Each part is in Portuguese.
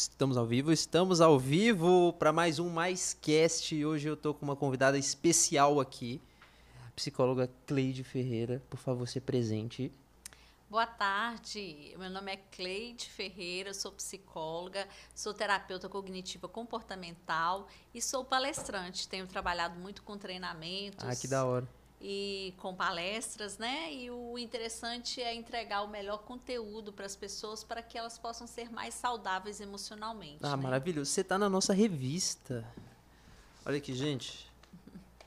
Estamos ao vivo, estamos ao vivo para mais um Mais Cast. Hoje eu tô com uma convidada especial aqui, a psicóloga Cleide Ferreira. Por favor, se presente. Boa tarde, meu nome é Cleide Ferreira, sou psicóloga, sou terapeuta cognitiva comportamental e sou palestrante. Tenho trabalhado muito com treinamentos. Ah, que da hora. E com palestras, né? E o interessante é entregar o melhor conteúdo para as pessoas para que elas possam ser mais saudáveis emocionalmente. Ah, né? maravilhoso. Você tá na nossa revista. Olha aqui, gente.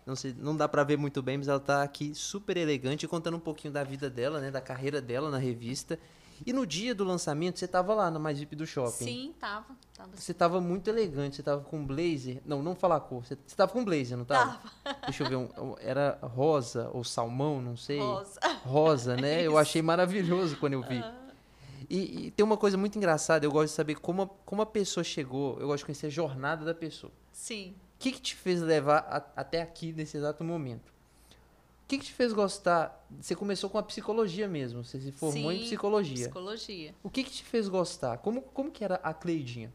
Não, sei, não dá pra ver muito bem, mas ela tá aqui super elegante, contando um pouquinho da vida dela, né? Da carreira dela na revista. E no dia do lançamento, você tava lá na Mais VIP do shopping. Sim, tava. tava Você tava muito elegante, você tava com blazer. Não, não falar a cor. Você, você tava com blazer, não tava? Deixa eu ver, um- era rosa ou salmão, não sei. rosa. Rosa, né? Eu achei maravilhoso quando eu vi. E, e tem uma coisa muito engraçada, eu gosto de saber como a, como a pessoa chegou, eu gosto de conhecer a jornada da pessoa. Sim. O que, que te fez levar a- até aqui nesse exato momento? O que, que te fez gostar? Você começou com a psicologia mesmo, você se formou em Sim, psicologia. Psicologia. O que, que te fez gostar? Como, como que era a Cleidinha?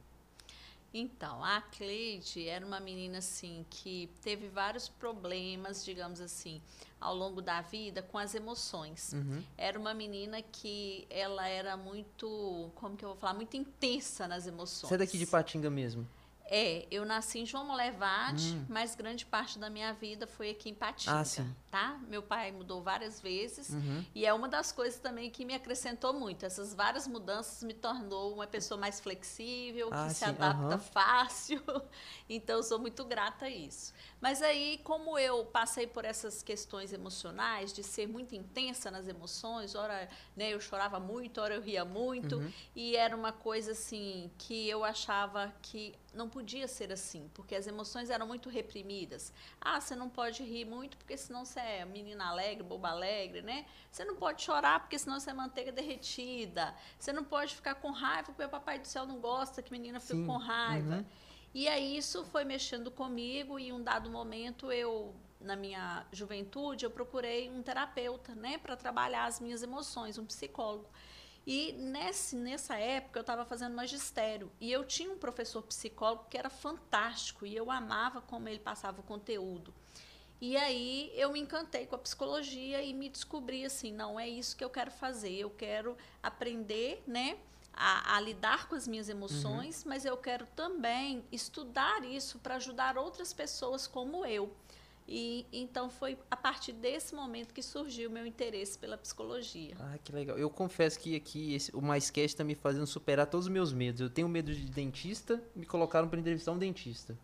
Então, a Cleide era uma menina assim que teve vários problemas, digamos assim, ao longo da vida com as emoções. Uhum. Era uma menina que ela era muito, como que eu vou falar, muito intensa nas emoções. Você é daqui de Patinga mesmo? É, eu nasci em João Molevade, Hum. mas grande parte da minha vida foi aqui em Patinga, Ah, sim. tá? Meu pai mudou várias vezes Uhum. e é uma das coisas também que me acrescentou muito. Essas várias mudanças me tornou uma pessoa mais flexível, Ah, que se sim, adapta aham. fácil. Então, eu sou muito grata a isso. Mas aí, como eu passei por essas questões emocionais, de ser muito intensa nas emoções, ora né, eu chorava muito, ora eu ria muito, Uhum. e era uma coisa assim que eu achava que não podia ser assim, porque as emoções eram muito reprimidas. Ah, você não pode rir muito, porque senão você é menina alegre, boba alegre, né? Você não pode chorar, porque senão você é manteiga derretida. Você não pode ficar com raiva, porque o papai do céu não gosta que menina fique com raiva. uhum. E aí isso foi mexendo comigo e em um dado momento eu na minha juventude eu procurei um terapeuta, né, para trabalhar as minhas emoções, um psicólogo. E nesse, nessa época eu estava fazendo magistério e eu tinha um professor psicólogo que era fantástico e eu amava como ele passava o conteúdo. E aí eu me encantei com a psicologia e me descobri assim, não é isso que eu quero fazer. Eu quero aprender, né, a, a lidar com as minhas emoções, mas eu quero também estudar isso para ajudar outras pessoas como eu. E então foi a partir desse momento que surgiu o meu interesse pela psicologia. Ah, que legal. Eu confesso que aqui esse, o MaisCast está me fazendo superar todos os meus medos. Eu tenho medo de dentista, me colocaram para entrevistar um dentista.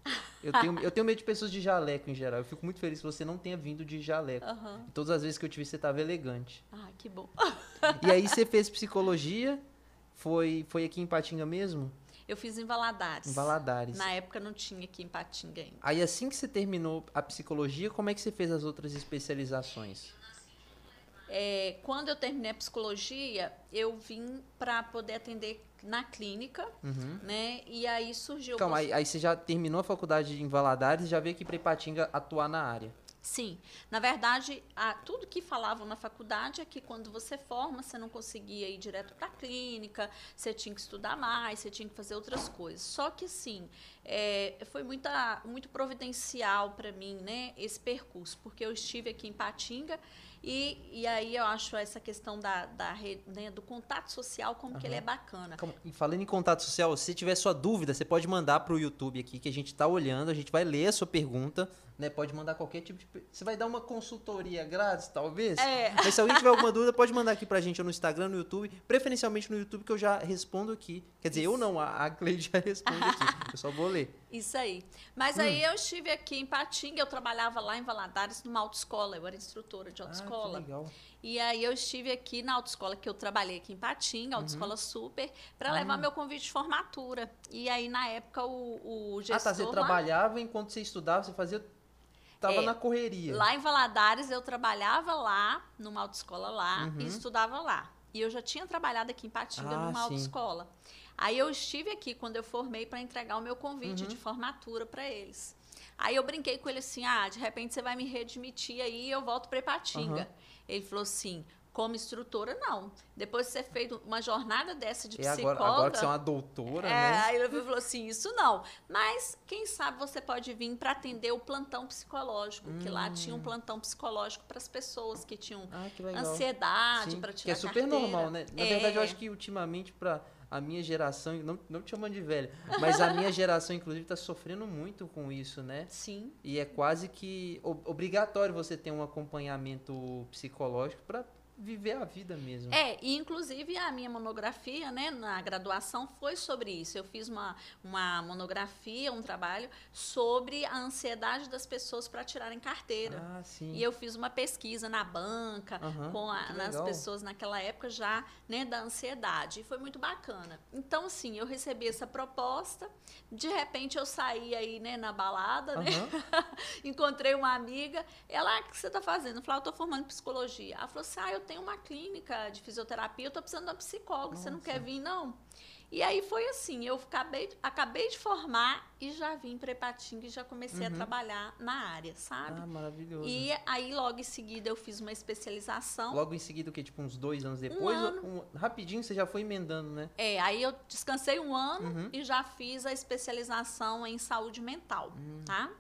Eu tenho, eu tenho medo de pessoas de jaleco em geral. Eu fico muito feliz que você não tenha vindo de jaleco. Aham. Todas as vezes que eu te vi, você estava elegante. Ah, que bom. E aí você fez psicologia, foi, foi aqui em Patinga mesmo? Eu fiz em Valadares. Em Valadares. Na época não tinha aqui em Patinga ainda. Aí assim que você terminou a psicologia, como é que você fez as outras especializações? É, quando eu terminei a psicologia, eu vim para poder atender na clínica, Uhum. né? E aí surgiu. Calma, aí, aí você já terminou a faculdade em Valadares e já veio aqui para Ipatinga atuar na área. Sim, na verdade, a- tudo que falavam na faculdade é que quando você forma, você não conseguia ir direto para a clínica, você tinha que estudar mais, você tinha que fazer outras coisas. Só que, sim, é, foi muita, muito providencial para mim, né, esse percurso, porque eu estive aqui em Patinga e, e aí eu acho essa questão da, da re- né, do contato social, como que ele é bacana. Calma, E falando em contato social, se tiver sua dúvida, você pode mandar pro YouTube aqui, que a gente tá olhando, a gente vai ler a sua pergunta, né? Pode mandar qualquer tipo de. Você vai dar uma consultoria grátis, talvez? É. Mas se alguém tiver alguma dúvida, pode mandar aqui pra gente no Instagram, no YouTube, preferencialmente no YouTube, que eu já respondo aqui. Quer dizer, eu não, a, a Cleide já responde aqui. Eu só vou ler. Isso aí. Mas Hum. aí eu estive aqui em Patinga, eu trabalhava lá em Valadares numa autoescola, eu era instrutora de Ah, que autoescola. legal. e aí eu estive aqui na autoescola que eu trabalhei aqui em Patinga, autoescola super, para levar Uhum. Ah. meu convite de formatura. E aí na época o, o Ah, gestor tá. Você lá- trabalhava enquanto você estudava, você fazia. Tava É, na correria. Lá em Valadares, eu trabalhava lá, numa autoescola lá, Uhum. e estudava lá. E eu já tinha trabalhado aqui em Patinga, Ah, numa sim. autoescola. Aí eu estive aqui quando eu formei para entregar o meu convite Uhum. de formatura para eles. Aí eu brinquei com ele assim: ah, de repente você vai me readmitir aí e eu volto para Ipatinga. Aham. Ele falou assim: Como instrutora, não. Depois de você fez uma jornada dessa de psicóloga... agora, agora que você é uma doutora, É, né? aí ele falou assim, isso não. Mas, quem sabe você pode vir para atender o plantão psicológico, que lá tinha um plantão psicológico para as pessoas que tinham Ah, que Hum. ansiedade para que tirar é super carteira. normal, né? Na É. verdade, eu acho que ultimamente, pra a minha geração, não, não te chamando de velha, mas a minha geração, inclusive, tá sofrendo muito com isso, né? Sim, E é quase que obrigatório você ter um acompanhamento psicológico para viver a vida mesmo. É, e inclusive a minha monografia, né, na graduação foi sobre isso. Eu fiz uma, uma monografia, um trabalho sobre a ansiedade das pessoas para tirarem carteira. Ah, sim. E eu fiz uma pesquisa na banca, Aham, com a- nas pessoas naquela época já, né, da ansiedade. E foi muito bacana. Então, assim, eu recebi essa proposta. De repente, eu saí aí, né, na balada, né? Aham. Encontrei uma amiga. Ela, "Ah, o que você está fazendo? Eu falei, ah, eu estou formando psicologia. Ela falou assim, ah, eu tenho uma clínica de fisioterapia, eu estou precisando de uma psicóloga, você não Nossa. quer vir, não? E aí foi assim, eu acabei, acabei de formar e já vim para Ipatinga e já comecei a Uhum. trabalhar na área, sabe? Ah, maravilhoso. E aí, logo em seguida, eu fiz uma especialização. Logo em seguida, o quê? Tipo, uns dois anos depois? Um ano. Um- rapidinho você já foi emendando, né? É, aí eu descansei um ano Uhum. e já fiz a especialização em saúde mental, Hum. tá?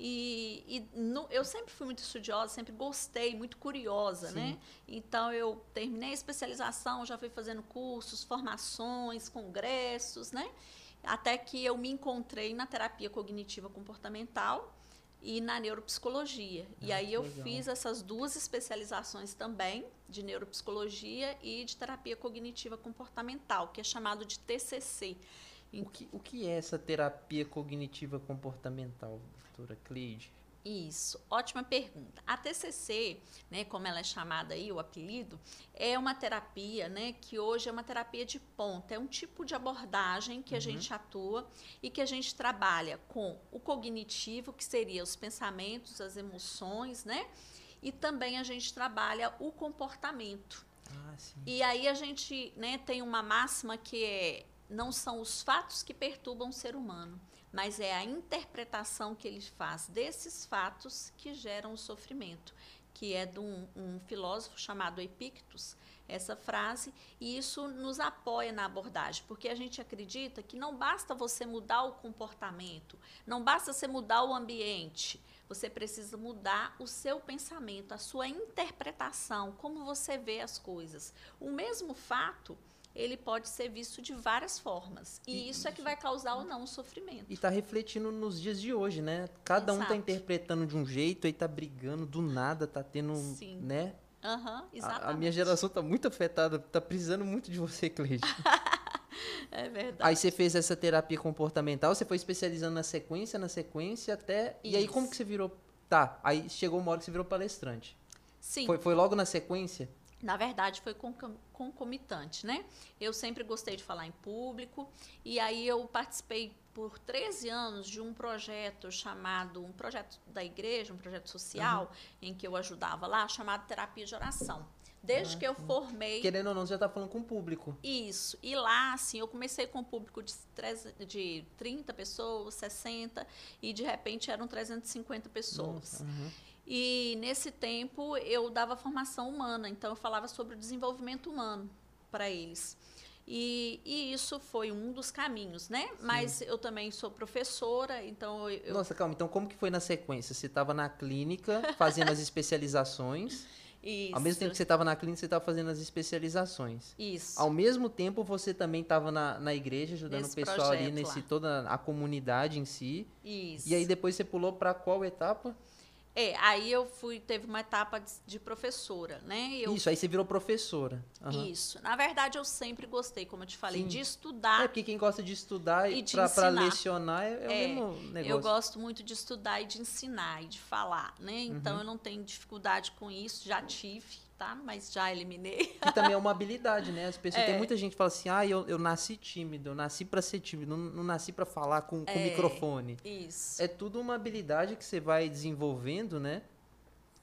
E, e no- eu sempre fui muito estudiosa, sempre gostei, muito curiosa, Sim. né? Então eu terminei a especialização, já fui fazendo cursos, formações, congressos, né? Até que eu me encontrei na terapia cognitiva comportamental e na neuropsicologia. e Ah, aí que eu legal. fiz essas duas especializações também, de neuropsicologia e de terapia cognitiva comportamental, que é chamado de TCC. O que, o que é essa terapia cognitiva comportamental, doutora Cleide? Isso, ótima pergunta. A TCC, né, como ela é chamada aí, o apelido, é uma terapia, né, que hoje é uma terapia de ponta, é um tipo de abordagem que a gente atua e que a gente trabalha com o cognitivo, que seria os pensamentos, as emoções, né? E também a gente trabalha o comportamento. Ah, sim. E aí a gente né, tem uma máxima que é não são os fatos que perturbam o ser humano, mas é a interpretação que ele faz desses fatos que geram o sofrimento, que é de um, um filósofo chamado Epictus, essa frase, e isso nos apoia na abordagem, porque a gente acredita que não basta você mudar o comportamento, não basta você mudar o ambiente, você precisa mudar o seu pensamento, a sua interpretação, como você vê as coisas. O mesmo fato, ele pode ser visto de várias formas. E, E isso é que vai causar ou não o sofrimento. E tá refletindo nos dias de hoje, né? Cada um tá Exato. interpretando de um jeito, aí tá brigando do nada, tá tendo, Sim. né? Aham, A- exatamente. A, minha geração tá muito afetada, tá precisando muito de você, Cleide. É verdade. aí você fez essa terapia comportamental, você foi especializando na sequência, na sequência até. E aí como Isso. que você virou? Tá, aí chegou uma hora que você virou palestrante. Sim. Foi, foi logo na sequência? Na verdade, foi concom- concomitante, né? Eu sempre gostei de falar em público e aí eu participei por 13 anos de um projeto chamado, um projeto da igreja, um projeto social, em que eu ajudava lá, chamado Terapia de Oração. Desde Ah, que eu formei Querendo ou não, você já tá falando com o público. isso. E lá, assim, eu comecei com um público de, treze- de 30 pessoas, 60, e de repente eram 350 pessoas. Nossa, aham. E nesse tempo eu dava formação humana, então eu falava sobre o desenvolvimento humano para eles. E, e isso foi um dos caminhos, né? Mas eu também sou professora, então eu, Nossa, calma, então como que foi na sequência? Você tava na clínica fazendo as especializações. isso, Ao mesmo tempo que você tava na clínica, você tava fazendo as especializações. isso. Ao mesmo tempo, você também estava na, na igreja, ajudando Nesse o pessoal ali, nesse lá. toda a comunidade em si. Isso. E aí depois você pulou para qual etapa? É, aí eu fui, teve uma etapa de, de professora, né? Eu Isso, aí você virou professora. Aham. Isso. Na verdade, eu sempre gostei, como eu te falei, Sim. de estudar. É, porque quem gosta de estudar E para lecionar é, é o É, mesmo negócio. Eu gosto muito de estudar e de ensinar e de falar, né? Então Uhum. eu não tenho dificuldade com isso, já tive, tá? Mas já eliminei. Que também é uma habilidade, né? As pessoas, Tem É. muita gente que fala assim, ah, eu, eu nasci tímido, eu nasci para ser tímido, não, não nasci para falar com, com É. microfone. Isso. É tudo uma habilidade que você vai desenvolvendo, né?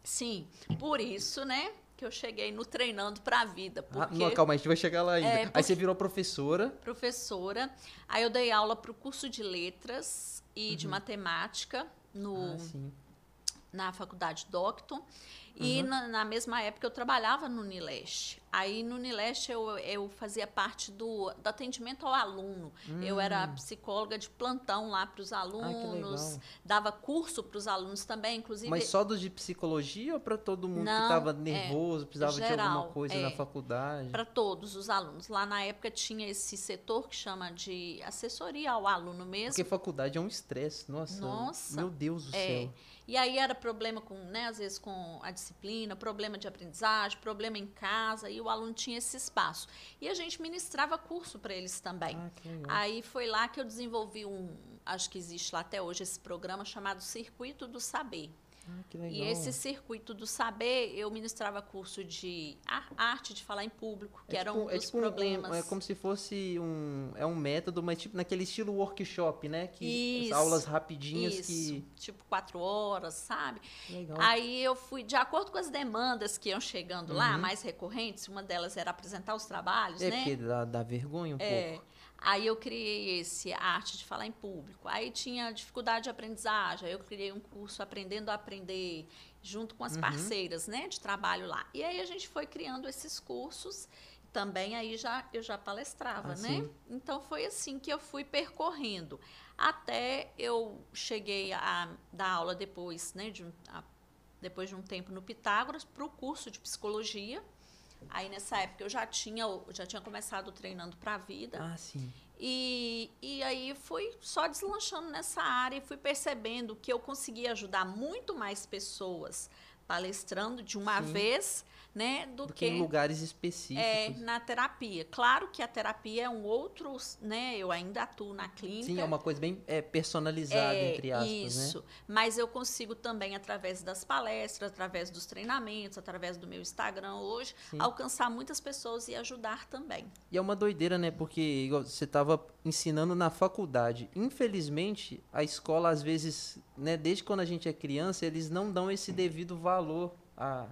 Sim. Por isso, né? Que eu cheguei no treinando pra vida. Ah, Porque não, calma, a gente vai chegar lá ainda. É, Aí porque- você virou professora. professora, aí eu dei aula pro curso de letras e de matemática no, Ah, sim. Na faculdade Docton. E Uhum. na, na mesma época eu trabalhava no Unileste. Aí no Unileste eu, eu fazia parte do, do atendimento ao aluno. Eu era psicóloga de plantão lá para os alunos, Hum. legal. dava curso para os alunos também, inclusive. Mas só dos de psicologia ou para todo mundo que Não, estava é, nervoso, precisava de geral, alguma coisa é. na faculdade? para todos os alunos. Lá na época tinha esse setor que chama de assessoria ao aluno mesmo. Porque faculdade é um estresse, nossa. Nossa. Meu Deus do É. céu. E aí era problema com, né, às vezes com a disciplina, problema de aprendizagem, problema em casa, e o aluno tinha esse espaço. E a gente ministrava curso para eles também. Ah. Aí foi lá que eu desenvolvi um, acho que existe lá até hoje esse programa chamado Circuito do Saber. Ah, que legal. E esse circuito do saber, eu ministrava curso de arte de falar em público, que é era tipo, um é dos tipo um- problemas. é como se fosse um, é um método, mas tipo naquele estilo workshop, né? Que as Isso, aulas rapidinhas Isso, que tipo quatro horas, sabe? legal. Aí eu fui, de acordo com as demandas que iam chegando lá, Uhum. mais recorrentes, uma delas era apresentar os trabalhos, é né? porque dá, dá vergonha um É. pouco. Aí eu criei esse a arte de falar em público. Aí tinha dificuldade de aprendizagem, aí eu criei um curso aprendendo a aprender junto com as Uhum. parceiras, né, de trabalho lá. E aí a gente foi criando esses cursos. Também aí já eu já palestrava, Ah, né? sim. Então foi assim que eu fui percorrendo até eu cheguei a dar aula depois, né, de um, a- depois de um tempo no Pitágoras para o curso de psicologia. Aí nessa época eu já tinha o- já tinha começado treinando para a vida. Ah, sim. E, e aí fui só deslanchando nessa área e fui percebendo que eu conseguia ajudar muito mais pessoas palestrando de uma Sim. vez, né, do, Do que em lugares específicos. é, na terapia. Claro que a terapia é um outro, né, eu ainda atuo na clínica. Sim, é uma coisa bem é, personalizada, É, entre aspas, né? isso. Mas eu consigo também, através das palestras, através dos treinamentos, através do meu Instagram hoje, Sim. alcançar muitas pessoas e ajudar também. E é uma doideira, né? Porque você estava ensinando na faculdade. Infelizmente, a escola, às vezes, né, desde quando a gente é criança, eles não dão esse devido valor a.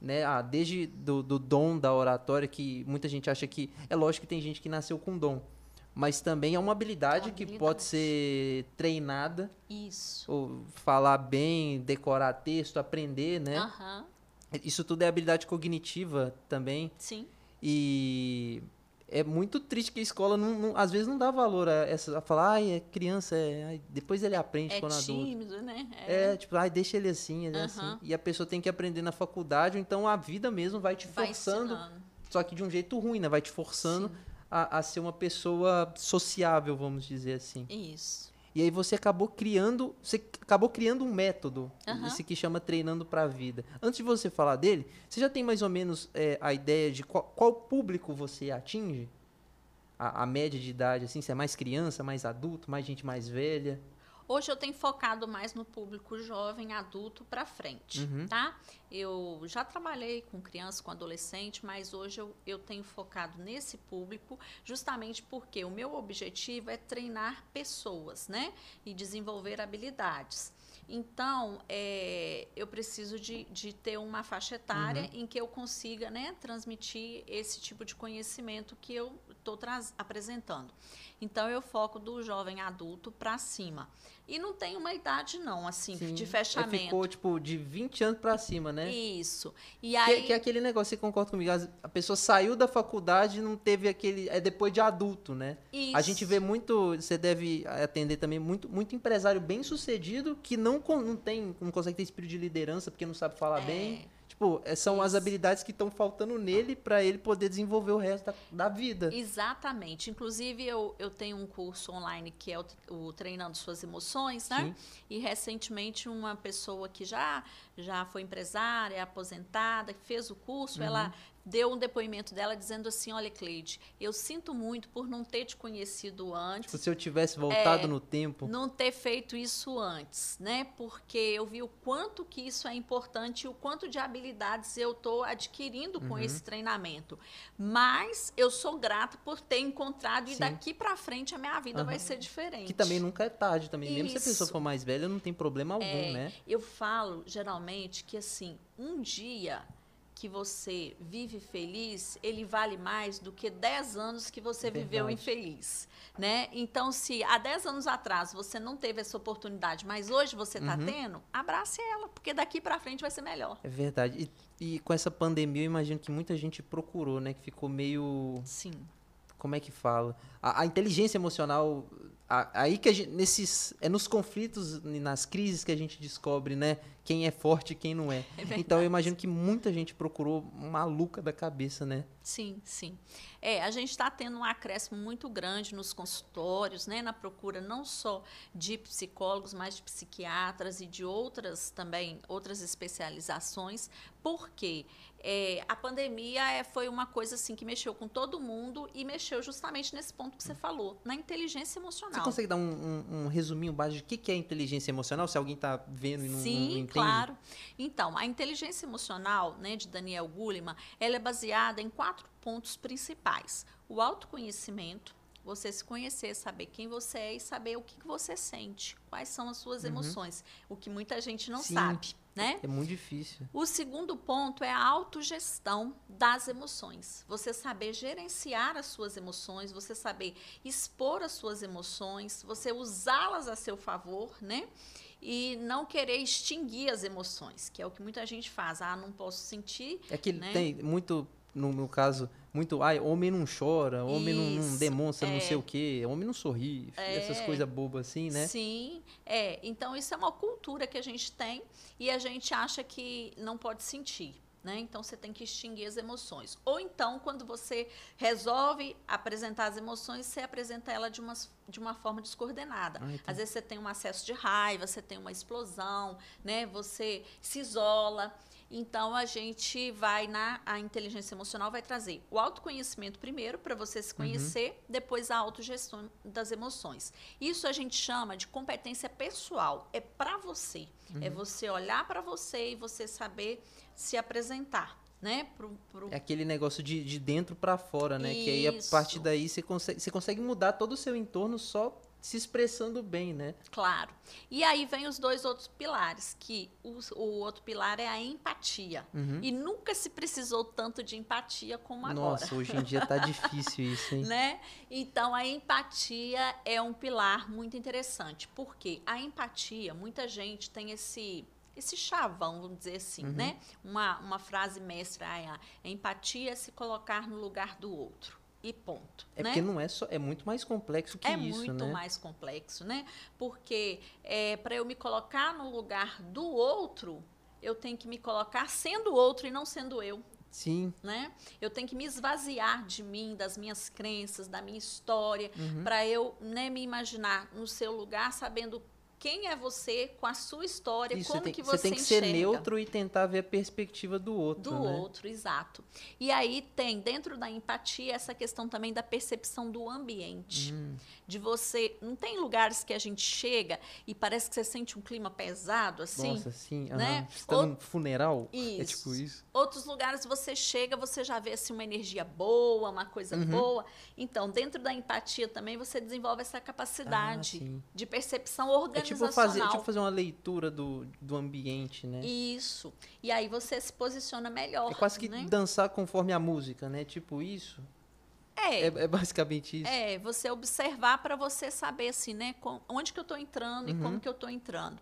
Né, a desde do, do dom da oratória, que muita gente acha que. É lógico que tem gente que nasceu com dom. Mas também é uma habilidade, que habilidade. pode ser treinada, Isso. ou falar bem, decorar texto, aprender, né? Isso tudo é habilidade cognitiva também. Sim. E é muito triste que a escola, não, não- às vezes, não dá valor a, essa, a falar, ai, é criança, é, depois ele aprende É quando adulto. tímido, né? É, tipo, ai, deixa ele assim, ele é assim. E a pessoa tem que aprender na faculdade, ou então a vida mesmo vai te Vai forçando, ensinando. só que de um jeito ruim, né? Vai te forçando a, a ser uma pessoa sociável, vamos dizer assim. Isso. E aí você acabou criando, você acabou criando um método, Aham. esse que chama treinando para a vida. Antes de você falar dele, você já tem mais ou menos é, a ideia de qual, qual público você atinge? A, a média de idade, assim, se é mais criança, mais adulto, mais gente mais velha? Hoje eu tenho focado mais no público jovem, adulto para frente, Uhum. tá? Eu já trabalhei com criança, com adolescente, mas hoje eu, eu tenho focado nesse público justamente porque o meu objetivo é treinar pessoas, né? E desenvolver habilidades. Então, é, eu preciso de, de ter uma faixa etária Uhum. em que eu consiga né, transmitir esse tipo de conhecimento que eu estou apresentando. Então, eu foco do jovem adulto para cima. E não tem uma idade, não, assim, Sim. de É, fechamento. Ficou, tipo, de 20 anos para cima, né? Isso. E Que, aí. que é aquele negócio, você concorda comigo? A pessoa saiu da faculdade e não teve aquele. É depois de adulto, né? A gente isso. vê muito, você deve atender também muito, muito empresário bem sucedido que não, não tem, não consegue ter espírito de liderança porque não sabe falar É. bem. Tipo, é, são as habilidades que estão faltando nele para ele poder desenvolver o resto da, da vida. Exatamente. Inclusive, eu, eu tenho um curso online que é o, o Treinando Suas Emoções, né? E recentemente uma pessoa que já, já foi empresária, aposentada, que fez o curso, ela deu um depoimento dela dizendo assim, olha, Cleide, eu sinto muito por não ter te conhecido antes, Tipo, se eu tivesse voltado É, no tempo. não ter feito isso antes, né? Porque eu vi o quanto que isso é importante e o quanto de habilidades eu estou adquirindo Uhum. com esse treinamento. Mas eu sou grata por ter encontrado e Sim. daqui para frente a minha vida vai Aham. ser diferente. Que também nunca é tarde também. Mesmo se a pessoa Isso. for mais velha, não tem problema algum, É, né? Eu falo geralmente que assim, um dia que você vive feliz, ele vale mais do que 10 anos que você Verdade. viveu infeliz, né? Então, se há 10 anos atrás você não teve essa oportunidade, mas hoje você está Uhum. tendo, abrace ela, porque daqui para frente vai ser melhor. É verdade. E, e com essa pandemia, eu imagino que muita gente procurou, né? Que ficou meio. Sim. Como é que fala? A, a inteligência emocional. Aí que a gente. Nesses, é nos conflitos, e nas crises que a gente descobre, né? Quem é forte e quem não é. É então eu imagino que muita gente procurou maluca da cabeça, né? Sim, sim. É, a gente está tendo um acréscimo muito grande nos consultórios, né, na procura não só de psicólogos, mas de psiquiatras e de outras também, outras especializações, porque é, a pandemia é, foi uma coisa assim que mexeu com todo mundo e mexeu justamente nesse ponto que você falou, na inteligência Você emocional. consegue dar um, um- um resuminho básico de o que é inteligência emocional? Se alguém tá vendo e não, Sim, não entende. claro. Então, a inteligência emocional, né, de Daniel Goleman, ela é baseada em quatro pontos principais: o autoconhecimento, você se conhecer, saber quem você é e saber o que que você sente, quais são as suas emoções, o que muita gente não Uhum. Sim. sabe, né? É muito difícil. O segundo ponto é a autogestão das emoções. Você saber gerenciar as suas emoções, você saber expor as suas emoções, você usá-las a seu favor, né? E não querer extinguir as emoções, que é o que muita gente faz. Ah, não posso sentir. É que né? tem muito, no caso, muito. Ai, homem não chora, homem não, não Isso, demonstra não é. sei o quê, homem não sorri. Essas É. coisas bobas assim, né? Sim, é. Então, isso é uma cultura que a gente tem e a gente acha que não pode sentir. Né? Então você tem que extinguir as emoções. Ou então, quando você resolve apresentar as emoções, você apresenta ela de uma, de uma forma descoordenada. Ah, então. Às vezes você tem um acesso de raiva, você tem uma explosão, né? Você se isola. Então a gente vai na a inteligência emocional vai trazer o autoconhecimento primeiro para você se conhecer, depois a autogestão das emoções. Isso a gente chama de competência pessoal, é para você. É você olhar para você e você saber se apresentar, né? Pro, pro- É aquele negócio de, de dentro pra fora, né? Que aí a Isso. partir daí você consegue, você consegue mudar todo o seu entorno só se expressando bem, né? Claro. E aí vem os dois outros pilares, que o, o outro pilar é a empatia. Uhum. E nunca se precisou tanto de empatia como agora. Nossa, hoje em dia tá difícil isso, hein? Né? Então, a empatia é um pilar muito interessante, porque a empatia, muita gente tem esse esse chavão, vamos dizer assim, Uhum. né? Uma, uma frase mestra, ah, a empatia é se colocar no lugar do outro. E ponto. É né? porque não é só, é muito mais complexo que é isso, muito né? mais complexo, né? Porque é, para eu me colocar no lugar do outro, eu tenho que me colocar sendo o outro e não sendo eu. Sim. Né? Eu tenho que me esvaziar de mim, das minhas crenças, da minha história, Uhum. para eu né, me imaginar no seu lugar, sabendo quem é você, com a sua história, Isso, como você tem, que você você tem que ser enxerga neutro e tentar ver a perspectiva do outro, do né? outro, exato. E aí tem dentro da empatia essa questão também da percepção do ambiente. Hum, De você. Não tem lugares que a gente chega e parece que você sente um clima pesado, assim? Nossa, sim. né? Tá Ou- num funeral? É Isso. tipo isso. Outros lugares você chega, você já vê assim, uma energia boa, uma coisa Uhum. boa. Então, dentro da empatia também, você desenvolve essa Ah, capacidade sim. de percepção É organizacional. Tipo fazer, tipo fazer uma leitura do, do ambiente, né? Isso. E aí você se posiciona melhor. É quase que né? dançar conforme a música, né? Tipo isso. É, É, é basicamente isso. É, você observar para você saber assim, né, com- onde que eu estou entrando e Uhum. como que eu estou entrando.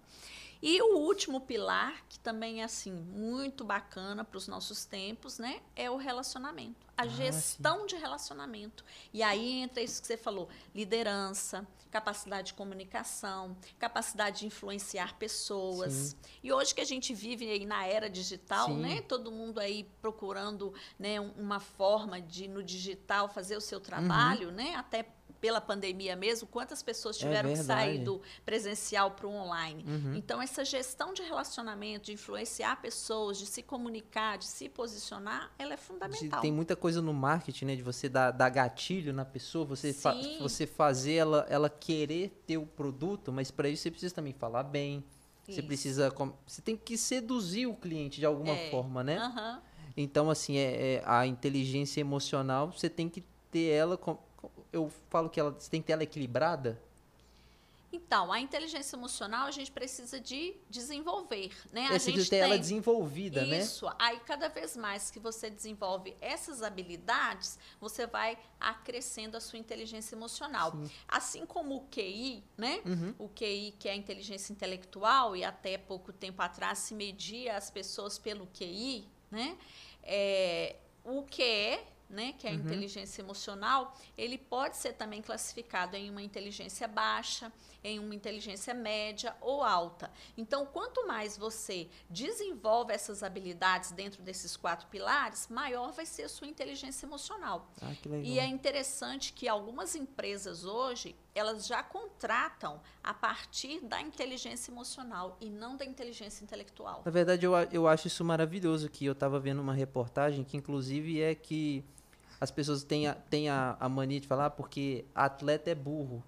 E o último pilar, que também é assim muito bacana para os nossos tempos, né, é o relacionamento, a Ah, gestão de relacionamento. E aí entra isso que você falou, liderança, capacidade de comunicação, capacidade de influenciar pessoas. Sim. E hoje que a gente vive aí na era digital, Sim. né, todo mundo aí procurando, né, um- uma forma de no digital fazer o seu trabalho, né, até pela pandemia mesmo, quantas pessoas É tiveram que sair do presencial para o online. Uhum. Então, essa gestão de relacionamento, de influenciar pessoas, de se comunicar, de se posicionar, ela é fundamental. Tem muita coisa no marketing, né? De você dar, dar gatilho na pessoa, você, fa- você fazer ela, ela querer ter o produto, mas para isso você precisa também falar bem. Você Isso. precisa. com- Você tem que seduzir o cliente de alguma É. forma, né? Aham. Então, assim, é, é a inteligência emocional, você tem que ter ela. com- eu falo que ela, você tem que ter ela equilibrada. Então, a inteligência emocional a gente precisa de desenvolver, né? A você gente ter ela desenvolvida, né? Isso. Aí, cada vez mais que você desenvolve essas habilidades, você vai acrescendo a sua inteligência emocional. Sim. Assim como o QI, né? Uhum. O QI, que é a inteligência intelectual, e até pouco tempo atrás se media as pessoas pelo QI, né? É, o QE, né, que é a Uhum. inteligência emocional, ele pode ser também classificado em uma inteligência baixa, em uma inteligência média ou alta. Então, quanto mais você desenvolve essas habilidades dentro desses quatro pilares, maior vai ser a sua inteligência emocional. Ah. E é interessante que algumas empresas hoje, elas já contratam a partir da inteligência emocional e não da inteligência intelectual. Na verdade, eu, eu acho isso maravilhoso, que eu estava vendo uma reportagem que, inclusive, é que as pessoas têm a, têm a, a mania de falar porque atleta é burro.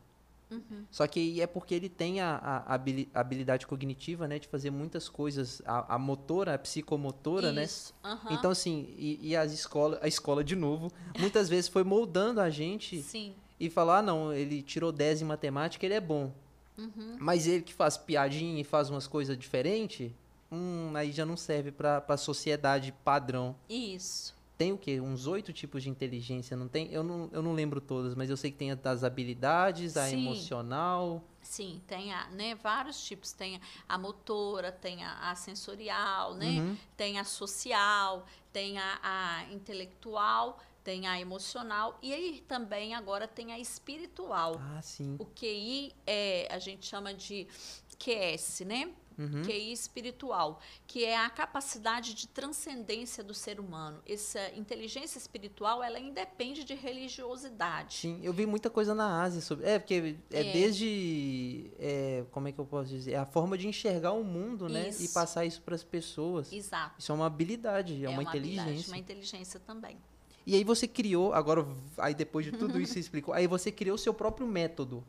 Uhum. Só que é porque ele tem a, a habili- habilidade cognitiva, né, de fazer muitas coisas, a, a motora, a psicomotora, né? Isso. aham. Então, assim, e, e as escola, a escola, de novo, muitas vezes foi moldando a gente Sim. e falar, ah, não, ele tirou 10 em matemática, ele é bom. Uhum. Mas ele que faz piadinha e faz umas coisas diferentes, hum, aí já não serve pra, pra sociedade padrão. Isso. Tem o quê? Uns oito tipos de inteligência, não tem? Eu não, eu não lembro todas, mas eu sei que tem a das habilidades, a Sim. emocional. Sim, tem a, né, vários tipos. Tem a motora, tem a, a sensorial, né? Uhum. Tem a social, tem a, a intelectual, tem a emocional e aí também agora tem a espiritual. Ah, sim. O QI é, a gente chama de QS, né? Uhum. QI espiritual, que é a capacidade de transcendência do ser humano. Essa inteligência espiritual, ela independe de religiosidade. Sim, eu vi muita coisa na Ásia sobre. É, porque é, É. desde. é, como é que eu posso dizer? É a forma de enxergar o mundo, né? E Isso. passar isso para as pessoas. Exato. Isso é uma habilidade, é, uma, habilidade, inteligência. uma inteligência também. E aí você criou, agora, aí depois de tudo isso você explicou, aí você criou o seu próprio método.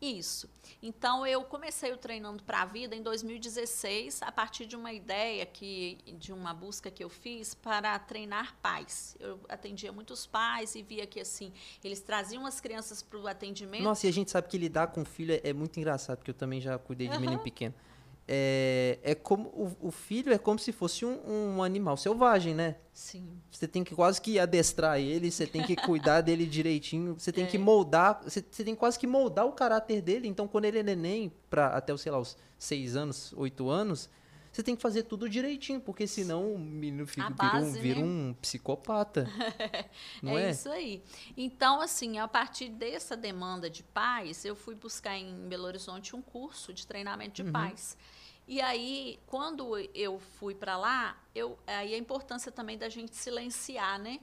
Isso. Então eu comecei o treinando para a vida em 2016 a partir de uma ideia que de uma busca que eu fiz para treinar pais. Eu atendia muitos pais e via que assim eles traziam as crianças para o atendimento. Nossa, e a gente sabe que lidar com filho é, é muito engraçado, porque eu também já cuidei de menino Aham. pequeno. É, é como o, o filho é como se fosse um, um animal selvagem, né? Sim. Você tem que quase que adestrar ele, você tem que cuidar dele direitinho, você tem É. que moldar, você, você tem quase que moldar o caráter dele. Então, quando ele é neném, pra, até, os, sei lá, os seis anos, oito anos, você tem que fazer tudo direitinho, porque senão o menino fica, A vira, um, base, vira né? um psicopata. não é? é, isso aí. Então, assim, a partir dessa demanda de pais, eu fui buscar em Belo Horizonte um curso de treinamento de Uhum. pais. E aí, quando eu fui para lá, eu, aí a importância também da gente silenciar, né?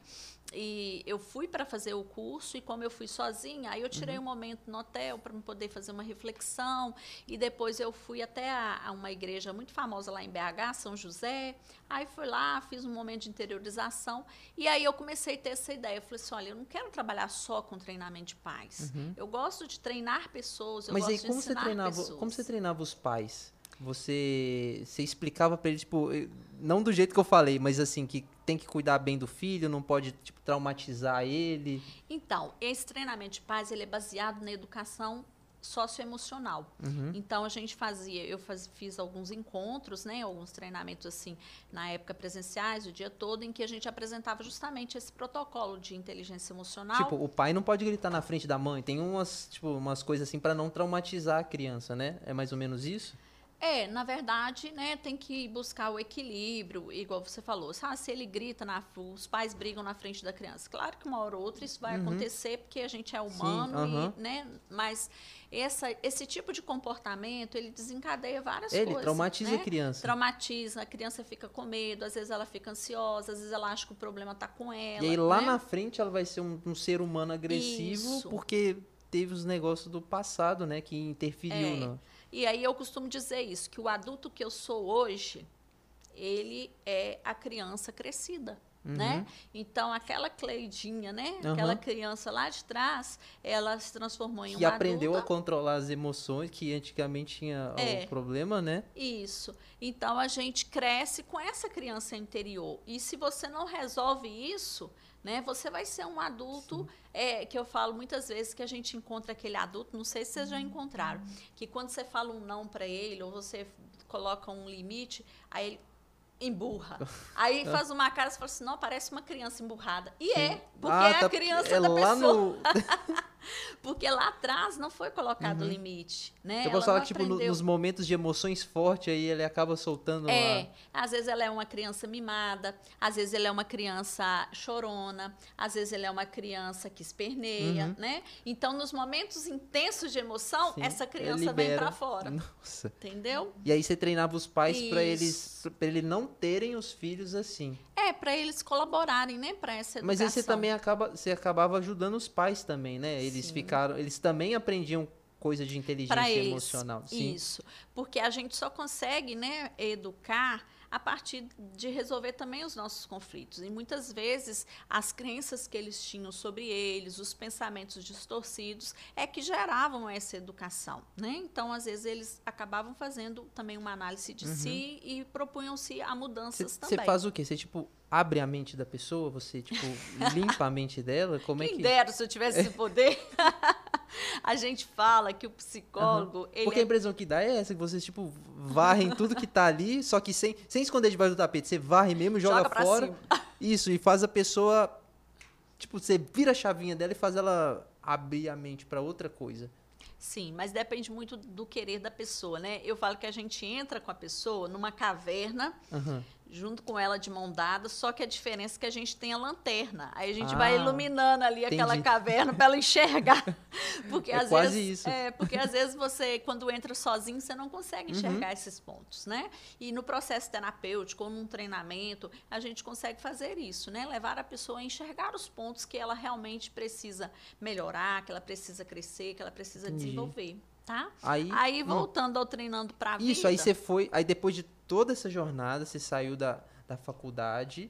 E eu fui para fazer o curso e como eu fui sozinha, aí eu tirei Uhum. um momento no hotel para poder fazer uma reflexão e depois eu fui até a, a uma igreja muito famosa lá em BH, São José. Aí fui lá, fiz um momento de interiorização e aí eu comecei a ter essa ideia. Eu falei assim, olha, eu não quero trabalhar só com treinamento de pais. Eu gosto de treinar pessoas, eu Uhum. Mas gosto aí, de como você, ensinar treinava, pessoas. como você treinava os pais? Você, você explicava pra eles, tipo, não do jeito que eu falei, mas assim, que tem que cuidar bem do filho, não pode, tipo, traumatizar ele. Então, esse treinamento de paz ele é baseado na educação socioemocional. Uhum. Então a gente fazia, eu faz- fiz alguns encontros, né, alguns treinamentos assim, na época presenciais, o dia todo, em que a gente apresentava justamente esse protocolo de inteligência emocional. Tipo, o pai não pode gritar na frente da mãe. Tem umas, tipo, umas coisas assim pra não traumatizar a criança, né? É mais ou menos isso? É, na verdade, né, tem que buscar o equilíbrio, igual você falou. Ah, se ele grita, na, os pais brigam na frente da criança. Claro que uma hora ou outra isso vai Uhum. acontecer, porque a gente é humano, aham. e, né, mas essa, esse tipo de comportamento, ele desencadeia várias Ele coisas. traumatiza né? a criança. Traumatiza, a criança fica com medo, às vezes ela fica ansiosa, às vezes ela acha que o problema está com ela. E aí lá né? na frente ela vai ser um, um ser humano agressivo Isso. porque teve os negócios do passado, né? Que interferiu É. no... E aí eu costumo dizer isso, que o adulto que eu sou hoje, ele é a criança crescida. Né? Então, aquela Cleidinha, né? Uhum. Aquela criança lá de trás, ela se transformou em Que uma aprendeu a controlar as emoções, que antigamente tinha É. o problema, né? Isso. Então, a gente cresce com essa criança interior. E se você não resolve isso, né? Você vai ser um adulto é, que eu falo muitas vezes que a gente encontra aquele adulto, não sei se vocês já encontraram, que quando você fala um não para ele ou você coloca um limite, aí ele emburra. Aí faz uma cara e fala assim, não, parece uma criança emburrada. E Sim. é, porque ah, é tá, a criança é da pessoa. No... Porque lá atrás não foi colocado o uhum. limite, né? Eu posso falar que, tipo, no, nos momentos de emoções fortes, aí ele acaba soltando É, às vezes ela é uma criança mimada, às vezes ele é uma criança chorona, às vezes ele é uma criança que esperneia, uhum. né? Então, nos momentos intensos de emoção, Sim, essa criança vem para fora. Nossa. Entendeu? E aí você treinava os pais para eles, pra eles não terem os filhos assim. É, para eles colaborarem, né, para essa educação. Mas aí você também acaba, você acabava ajudando os pais também, né? Eles Sim. ficaram, eles também aprendiam coisa de inteligência emocional. Sim. Isso, porque a gente só consegue, né, educar a partir de resolver também os nossos conflitos. E muitas vezes as crenças que eles tinham sobre eles, os pensamentos distorcidos, é que geravam essa educação. Né? Então, às vezes, eles acabavam fazendo também uma análise de uhum. si e propunham-se a mudanças cê, também. Você faz o quê? Você, tipo, abre a mente da pessoa? Você, tipo, limpa a mente dela? Como é Quem é que... dera se eu tivesse esse poder. a gente fala que o psicólogo. Uhum. Porque é... a impressão que dá é essa, que vocês, tipo, varrem tudo que tá ali, só que sem, sem esconder debaixo do tapete. Você varre mesmo, joga, joga fora. Isso, e faz a pessoa. Tipo, você vira a chavinha dela e faz ela abrir a mente para outra coisa. Sim, mas depende muito do querer da pessoa, né? Eu falo que a gente entra com a pessoa numa caverna, uhum junto com ela de mão dada, só que a diferença é que a gente tem a lanterna. Aí a gente ah, vai iluminando ali entendi. aquela caverna para ela enxergar. Porque é às quase vezes, isso. É, porque às vezes você, quando entra sozinho, você não consegue enxergar uhum. esses pontos, né? E no processo terapêutico ou num treinamento, a gente consegue fazer isso, né? Levar a pessoa a enxergar os pontos que ela realmente precisa melhorar, que ela precisa crescer, que ela precisa entendi. desenvolver. Tá? Aí, aí voltando hum. ao treinando para vida. Isso, aí você foi, aí depois de toda essa jornada, você saiu da, da faculdade,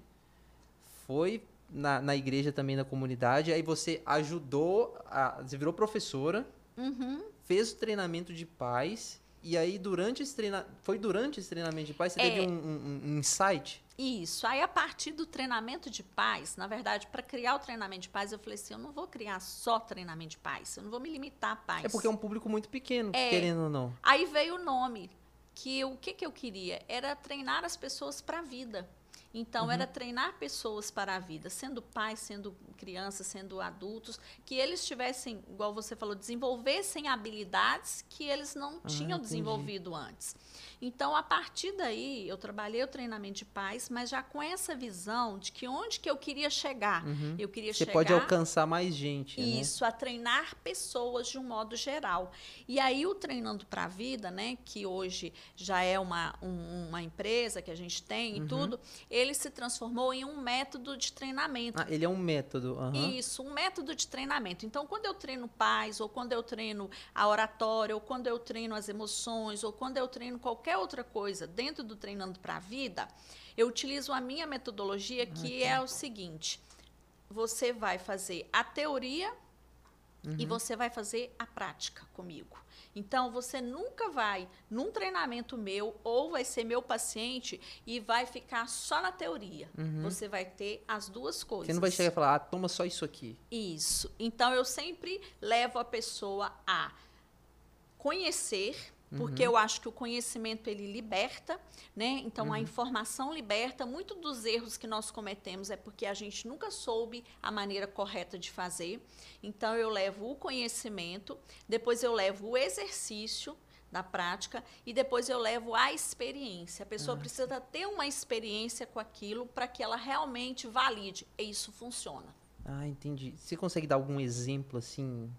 foi na, na igreja também, na comunidade, aí você ajudou, a, você virou professora, uhum. fez o treinamento de paz, e aí durante esse treinamento, foi durante esse treinamento de paz, você é, teve um, um, um insight? Isso. Aí, a partir do treinamento de paz, na verdade, para criar o treinamento de paz, eu falei assim: eu não vou criar só treinamento de paz, eu não vou me limitar a paz. É porque é um público muito pequeno, é, querendo ou não. Aí veio o nome, que o que, que eu queria era treinar as pessoas para a vida. Então, uhum. era treinar pessoas para a vida, sendo pais, sendo crianças, sendo adultos, que eles tivessem, igual você falou, desenvolvessem habilidades que eles não ah, tinham entendi. desenvolvido antes. Então, a partir daí, eu trabalhei o treinamento de paz, mas já com essa visão de que onde que eu queria chegar. Uhum. Eu queria Você chegar... pode alcançar mais gente, né? Isso, né? a treinar pessoas de um modo geral. E aí, o Treinando para a Vida, né, que hoje já é uma, um, uma empresa que a gente tem e uhum. tudo, ele se transformou em um método de treinamento. Ah, ele é um método. Uhum. Isso, um método de treinamento. Então, quando eu treino paz, ou quando eu treino a oratória, ou quando eu treino as emoções, ou quando eu treino qualquer outra coisa dentro do Treinando para a Vida, eu utilizo a minha metodologia, que é o seguinte: você vai fazer a teoria uhum. e você vai fazer a prática comigo. Então, você nunca vai num treinamento meu ou vai ser meu paciente e vai ficar só na teoria. Uhum. Você vai ter as duas coisas. Você não vai chegar e falar, ah, toma só isso aqui. Isso. Então, eu sempre levo a pessoa a conhecer porque uhum. eu acho que o conhecimento ele liberta, né? Então uhum. a informação liberta. Muito dos erros que nós cometemos é porque a gente nunca soube a maneira correta de fazer. Então eu levo o conhecimento, depois eu levo o exercício da prática e depois eu levo a experiência. A pessoa ah, precisa ter uma experiência com aquilo para que ela realmente valide. E isso funciona. Ah, entendi. Você consegue dar algum exemplo assim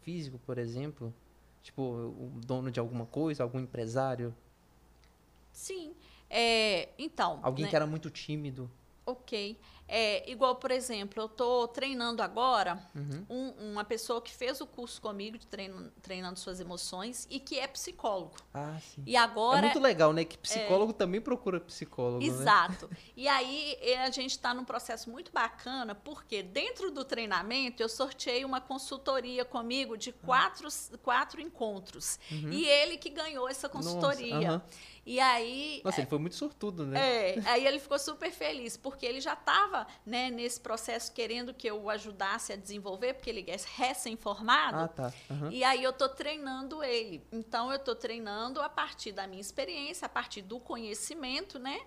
físico, por exemplo? Tipo, o dono de alguma coisa, algum empresário? Sim. É, então. Alguém né? que era muito tímido. Ok. É, igual, por exemplo, eu estou treinando agora uhum. um, uma pessoa que fez o curso comigo de treino, treinando suas emoções e que é psicólogo. Ah, sim. E agora. É muito legal, né? Que psicólogo é... também procura psicólogo. Né? Exato. Né? E aí a gente está num processo muito bacana, porque dentro do treinamento eu sorteei uma consultoria comigo de quatro, quatro encontros. Uhum. E ele que ganhou essa consultoria. Nossa, uhum. E aí. Nossa, ele foi muito sortudo, né? É, aí ele ficou super feliz, porque ele já estava estava né, nesse processo querendo que eu o ajudasse a desenvolver, porque ele é recém-formado. Ah, tá. Uhum. E aí eu estou treinando ele. Então eu estou treinando a partir da minha experiência, a partir do conhecimento, né?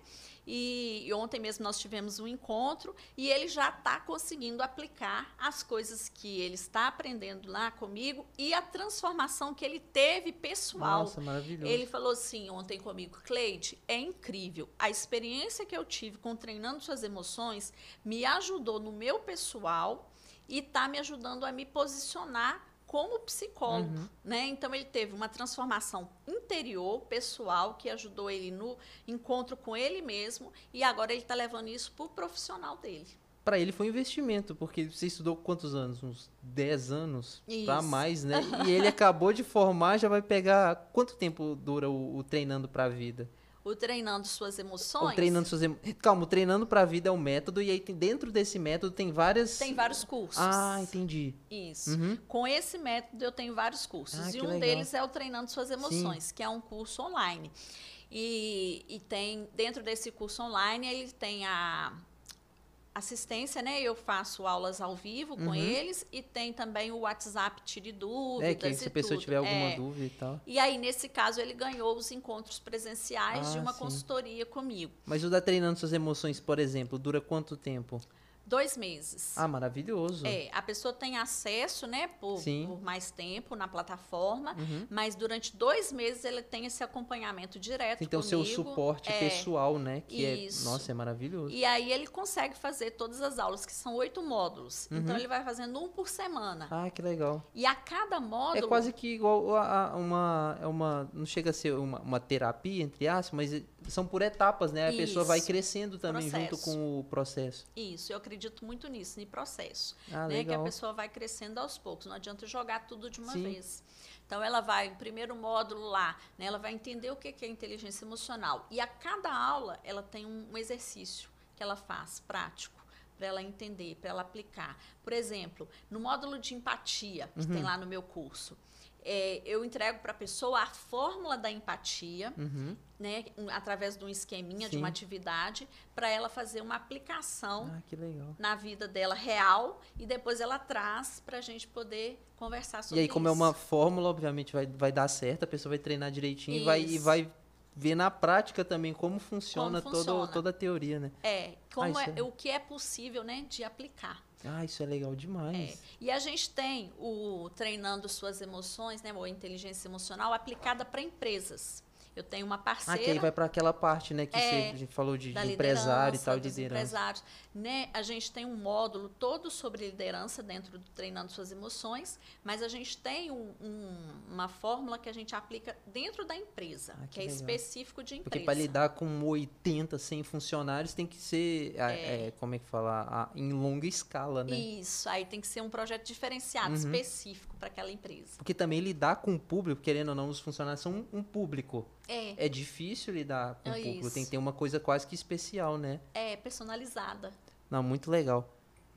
E, e ontem mesmo nós tivemos um encontro e ele já está conseguindo aplicar as coisas que ele está aprendendo lá comigo e a transformação que ele teve pessoal. Nossa, maravilhoso. Ele falou assim ontem comigo, Cleide, é incrível. A experiência que eu tive com treinando suas emoções me ajudou no meu pessoal e está me ajudando a me posicionar como psicólogo, uhum. né? Então ele teve uma transformação interior, pessoal, que ajudou ele no encontro com ele mesmo e agora ele está levando isso para o profissional dele. Para ele foi um investimento, porque você estudou quantos anos? Uns 10 anos para mais, né? e ele acabou de formar, já vai pegar quanto tempo dura o, o treinando para a vida? O treinando suas emoções. O treinando suas emo... Calma, o treinando para a vida é um método e aí tem, dentro desse método tem várias Tem vários cursos. Ah, entendi. Isso. Uhum. Com esse método eu tenho vários cursos ah, e um legal. deles é o treinando suas emoções, Sim. que é um curso online. E, e tem dentro desse curso online ele tem a assistência, né? Eu faço aulas ao vivo com uhum. eles e tem também o WhatsApp tire dúvidas. É, que se a pessoa tudo. tiver alguma é. dúvida e tal. E aí, nesse caso, ele ganhou os encontros presenciais ah, de uma sim. consultoria comigo. Mas o da Treinando Suas Emoções, por exemplo, dura quanto tempo? Dois meses. Ah, maravilhoso. É, a pessoa tem acesso, né, por, por mais tempo na plataforma, uhum. mas durante dois meses ele tem esse acompanhamento direto Então, o seu suporte é, pessoal, né, que é, isso. é, nossa, é maravilhoso. E aí ele consegue fazer todas as aulas, que são oito módulos. Uhum. Então, ele vai fazendo um por semana. Ah, que legal. E a cada módulo... É quase que igual a, a uma, é uma, não chega a ser uma, uma terapia, entre aspas, mas são por etapas, né? A Isso. pessoa vai crescendo também processo. junto com o processo. Isso, eu acredito muito nisso, em processo. Ah, né? Que a pessoa vai crescendo aos poucos. Não adianta jogar tudo de uma Sim. vez. Então ela vai, primeiro módulo lá, né, ela vai entender o que é inteligência emocional. E a cada aula ela tem um, um exercício que ela faz, prático para ela entender, para ela aplicar. Por exemplo, no módulo de empatia, que uhum. tem lá no meu curso, é, eu entrego para a pessoa a fórmula da empatia, uhum. né, através de um esqueminha, Sim. de uma atividade, para ela fazer uma aplicação ah, na vida dela real e depois ela traz para a gente poder conversar sobre isso. E aí, como isso. é uma fórmula, obviamente vai, vai dar certo, a pessoa vai treinar direitinho e vai, e vai ver na prática também como funciona, como funciona. Todo, toda a teoria, né? É, como ah, é, é, o que é possível né, de aplicar. Ah, isso é legal demais. É. E a gente tem o treinando suas emoções, né, ou inteligência emocional aplicada para empresas. Eu tenho uma parceira. Ah, que aí vai para aquela parte, né, que é, você falou de, de empresário e tal, de liderança. Empresários. Né, a gente tem um módulo todo sobre liderança dentro do Treinando Suas Emoções, mas a gente tem um, um, uma fórmula que a gente aplica dentro da empresa, ah, que, que é específico de empresa. Porque para lidar com 80, 100 funcionários tem que ser, é. É, como é que fala, em longa escala, né? Isso, aí tem que ser um projeto diferenciado, uhum. específico para aquela empresa. Porque também lidar com o público, querendo ou não, os funcionários são um, um público. É. É difícil lidar com é o público. Isso. Tem que ter uma coisa quase que especial, né? É, personalizada. Não, muito legal.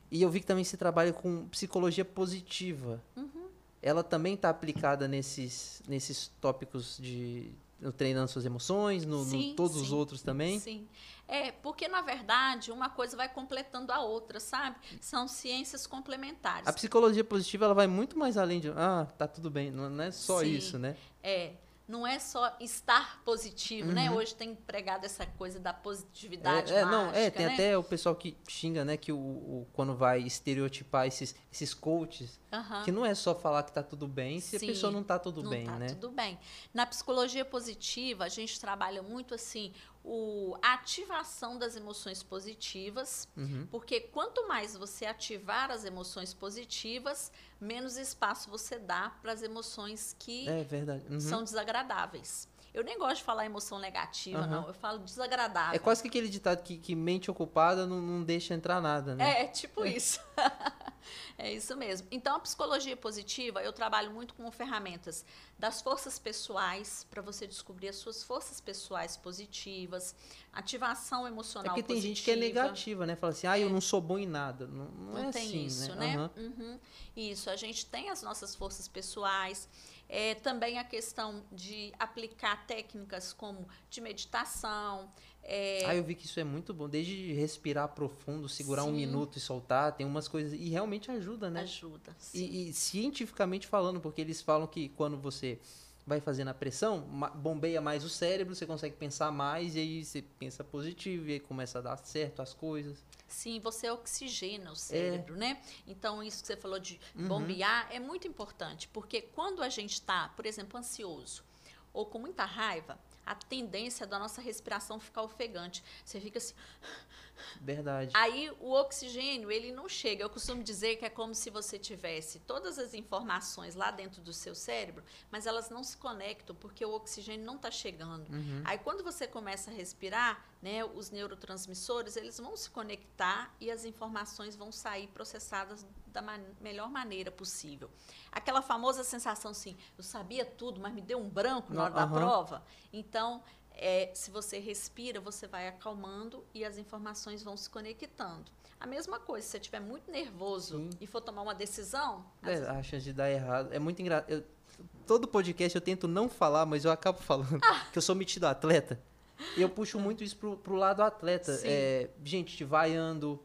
E eu vi que também você trabalha com psicologia positiva. Uhum. Ela também está aplicada nesses, nesses tópicos de treinando suas emoções, no, sim, no todos sim, os outros também? Sim. É, porque na verdade uma coisa vai completando a outra, sabe? São ciências complementares. A psicologia positiva ela vai muito mais além de, ah, tá tudo bem, não é só sim, isso, né? É não é só estar positivo, né? uhum. né? Hoje tem pregado essa coisa da positividade é, é, mágica, não, é, tem né? até o pessoal que xinga, né, que o, o quando vai estereotipar esses, esses coaches, uhum. que não é só falar que tá tudo bem se Sim, a pessoa não tá tudo não bem, tá né? tudo bem. Na psicologia positiva, a gente trabalha muito assim, o, a ativação das emoções positivas, uhum. porque quanto mais você ativar as emoções positivas, menos espaço você dá para as emoções que é uhum. são desagradáveis. Eu nem gosto de falar emoção negativa, uhum. não. Eu falo desagradável. É quase que aquele ditado que, que mente ocupada não, não deixa entrar nada, né? É, é tipo isso. é isso mesmo. Então, a psicologia positiva, eu trabalho muito com ferramentas das forças pessoais, para você descobrir as suas forças pessoais positivas, ativação emocional é porque positiva. tem gente que é negativa, né? Fala assim, ah, eu não sou bom em nada. Não, não, não é tem assim, isso, né? né? Uhum. Isso, a gente tem as nossas forças pessoais, É, também a questão de aplicar técnicas como de meditação. É... Ah, eu vi que isso é muito bom. Desde respirar profundo, segurar sim. um minuto e soltar, tem umas coisas. E realmente ajuda, né? Ajuda. E, e cientificamente falando, porque eles falam que quando você vai fazendo a pressão, bombeia mais o cérebro, você consegue pensar mais, e aí você pensa positivo, e aí começa a dar certo as coisas. Sim, você oxigena o cérebro, é. né? Então, isso que você falou de uhum. bombear é muito importante, porque quando a gente está, por exemplo, ansioso ou com muita raiva, a tendência da nossa respiração ficar ofegante. Você fica assim. Verdade. Aí o oxigênio, ele não chega. Eu costumo dizer que é como se você tivesse todas as informações lá dentro do seu cérebro, mas elas não se conectam porque o oxigênio não está chegando. Uhum. Aí quando você começa a respirar, né, os neurotransmissores, eles vão se conectar e as informações vão sair processadas da man melhor maneira possível. Aquela famosa sensação assim, eu sabia tudo, mas me deu um branco na hora uhum. da prova. Então, é, se você respira, você vai acalmando e as informações vão se conectando. A mesma coisa, se você estiver muito nervoso Sim. e for tomar uma decisão. É, a chance de dar errado. É muito engraçado. Todo podcast eu tento não falar, mas eu acabo falando. Ah. Que eu sou metido atleta. E eu puxo muito isso pro, pro lado atleta. É, gente, vaiando.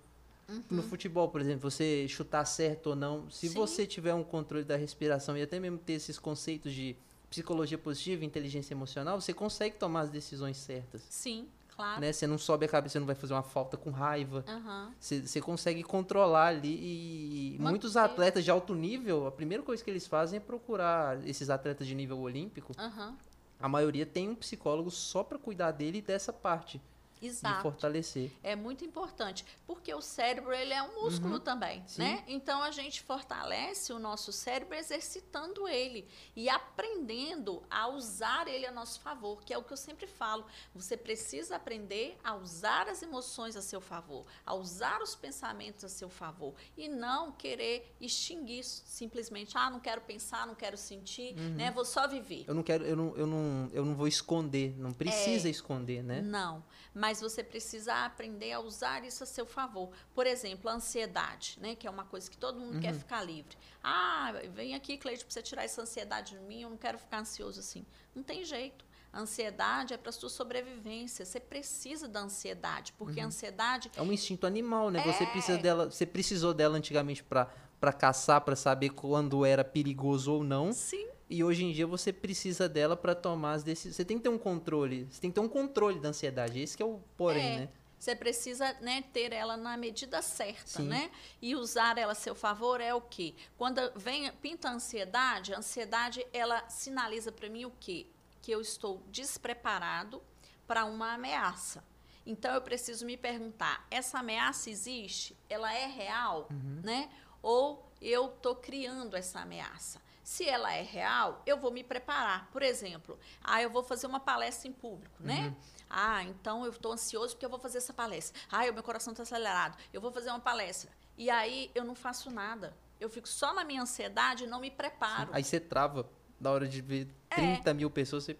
Uhum. No futebol, por exemplo, você chutar certo ou não. Se Sim. você tiver um controle da respiração e até mesmo ter esses conceitos de psicologia positiva, inteligência emocional, você consegue tomar as decisões certas. Sim, claro. Né? Você não sobe a cabeça, você não vai fazer uma falta com raiva. Uhum. Você, você consegue controlar ali. E Manter. muitos atletas de alto nível, a primeira coisa que eles fazem é procurar esses atletas de nível olímpico. Uhum. A maioria tem um psicólogo só para cuidar dele dessa parte. Exato. de fortalecer. É muito importante, porque o cérebro ele é um músculo uhum. também, Sim. né? Então a gente fortalece o nosso cérebro exercitando ele e aprendendo a usar ele a nosso favor, que é o que eu sempre falo. Você precisa aprender a usar as emoções a seu favor, a usar os pensamentos a seu favor e não querer extinguir simplesmente, ah, não quero pensar, não quero sentir, uhum. né? Vou só viver. Eu não quero, eu não, eu não, eu não vou esconder, não precisa é, esconder, né? Não mas você precisa aprender a usar isso a seu favor. Por exemplo, a ansiedade, né, que é uma coisa que todo mundo uhum. quer ficar livre. Ah, vem aqui, Cleide, para você tirar essa ansiedade de mim, eu não quero ficar ansioso assim. Não tem jeito. A ansiedade é para sua sobrevivência. Você precisa da ansiedade, porque uhum. a ansiedade é um instinto animal, né? É... Você precisa dela, você precisou dela antigamente para para caçar, para saber quando era perigoso ou não. Sim. E hoje em dia você precisa dela para tomar as decisões. Você tem que ter um controle. Você tem que ter um controle da ansiedade. Esse que é o porém, é. né? Você precisa né, ter ela na medida certa, Sim. né? E usar ela a seu favor é o quê? Quando vem, pinta a ansiedade, a ansiedade, ela sinaliza para mim o quê? Que eu estou despreparado para uma ameaça. Então, eu preciso me perguntar, essa ameaça existe? Ela é real? Uhum. Né? Ou eu estou criando essa ameaça? Se ela é real, eu vou me preparar. Por exemplo, ah, eu vou fazer uma palestra em público, né? uhum. Ah, então eu estou ansioso porque eu vou fazer essa palestra. Ah, o meu coração está acelerado. Eu vou fazer uma palestra. E aí eu não faço nada. Eu fico só na minha ansiedade e não me preparo. Sim. Aí você trava. Na hora de ver 30 é. mil pessoas, você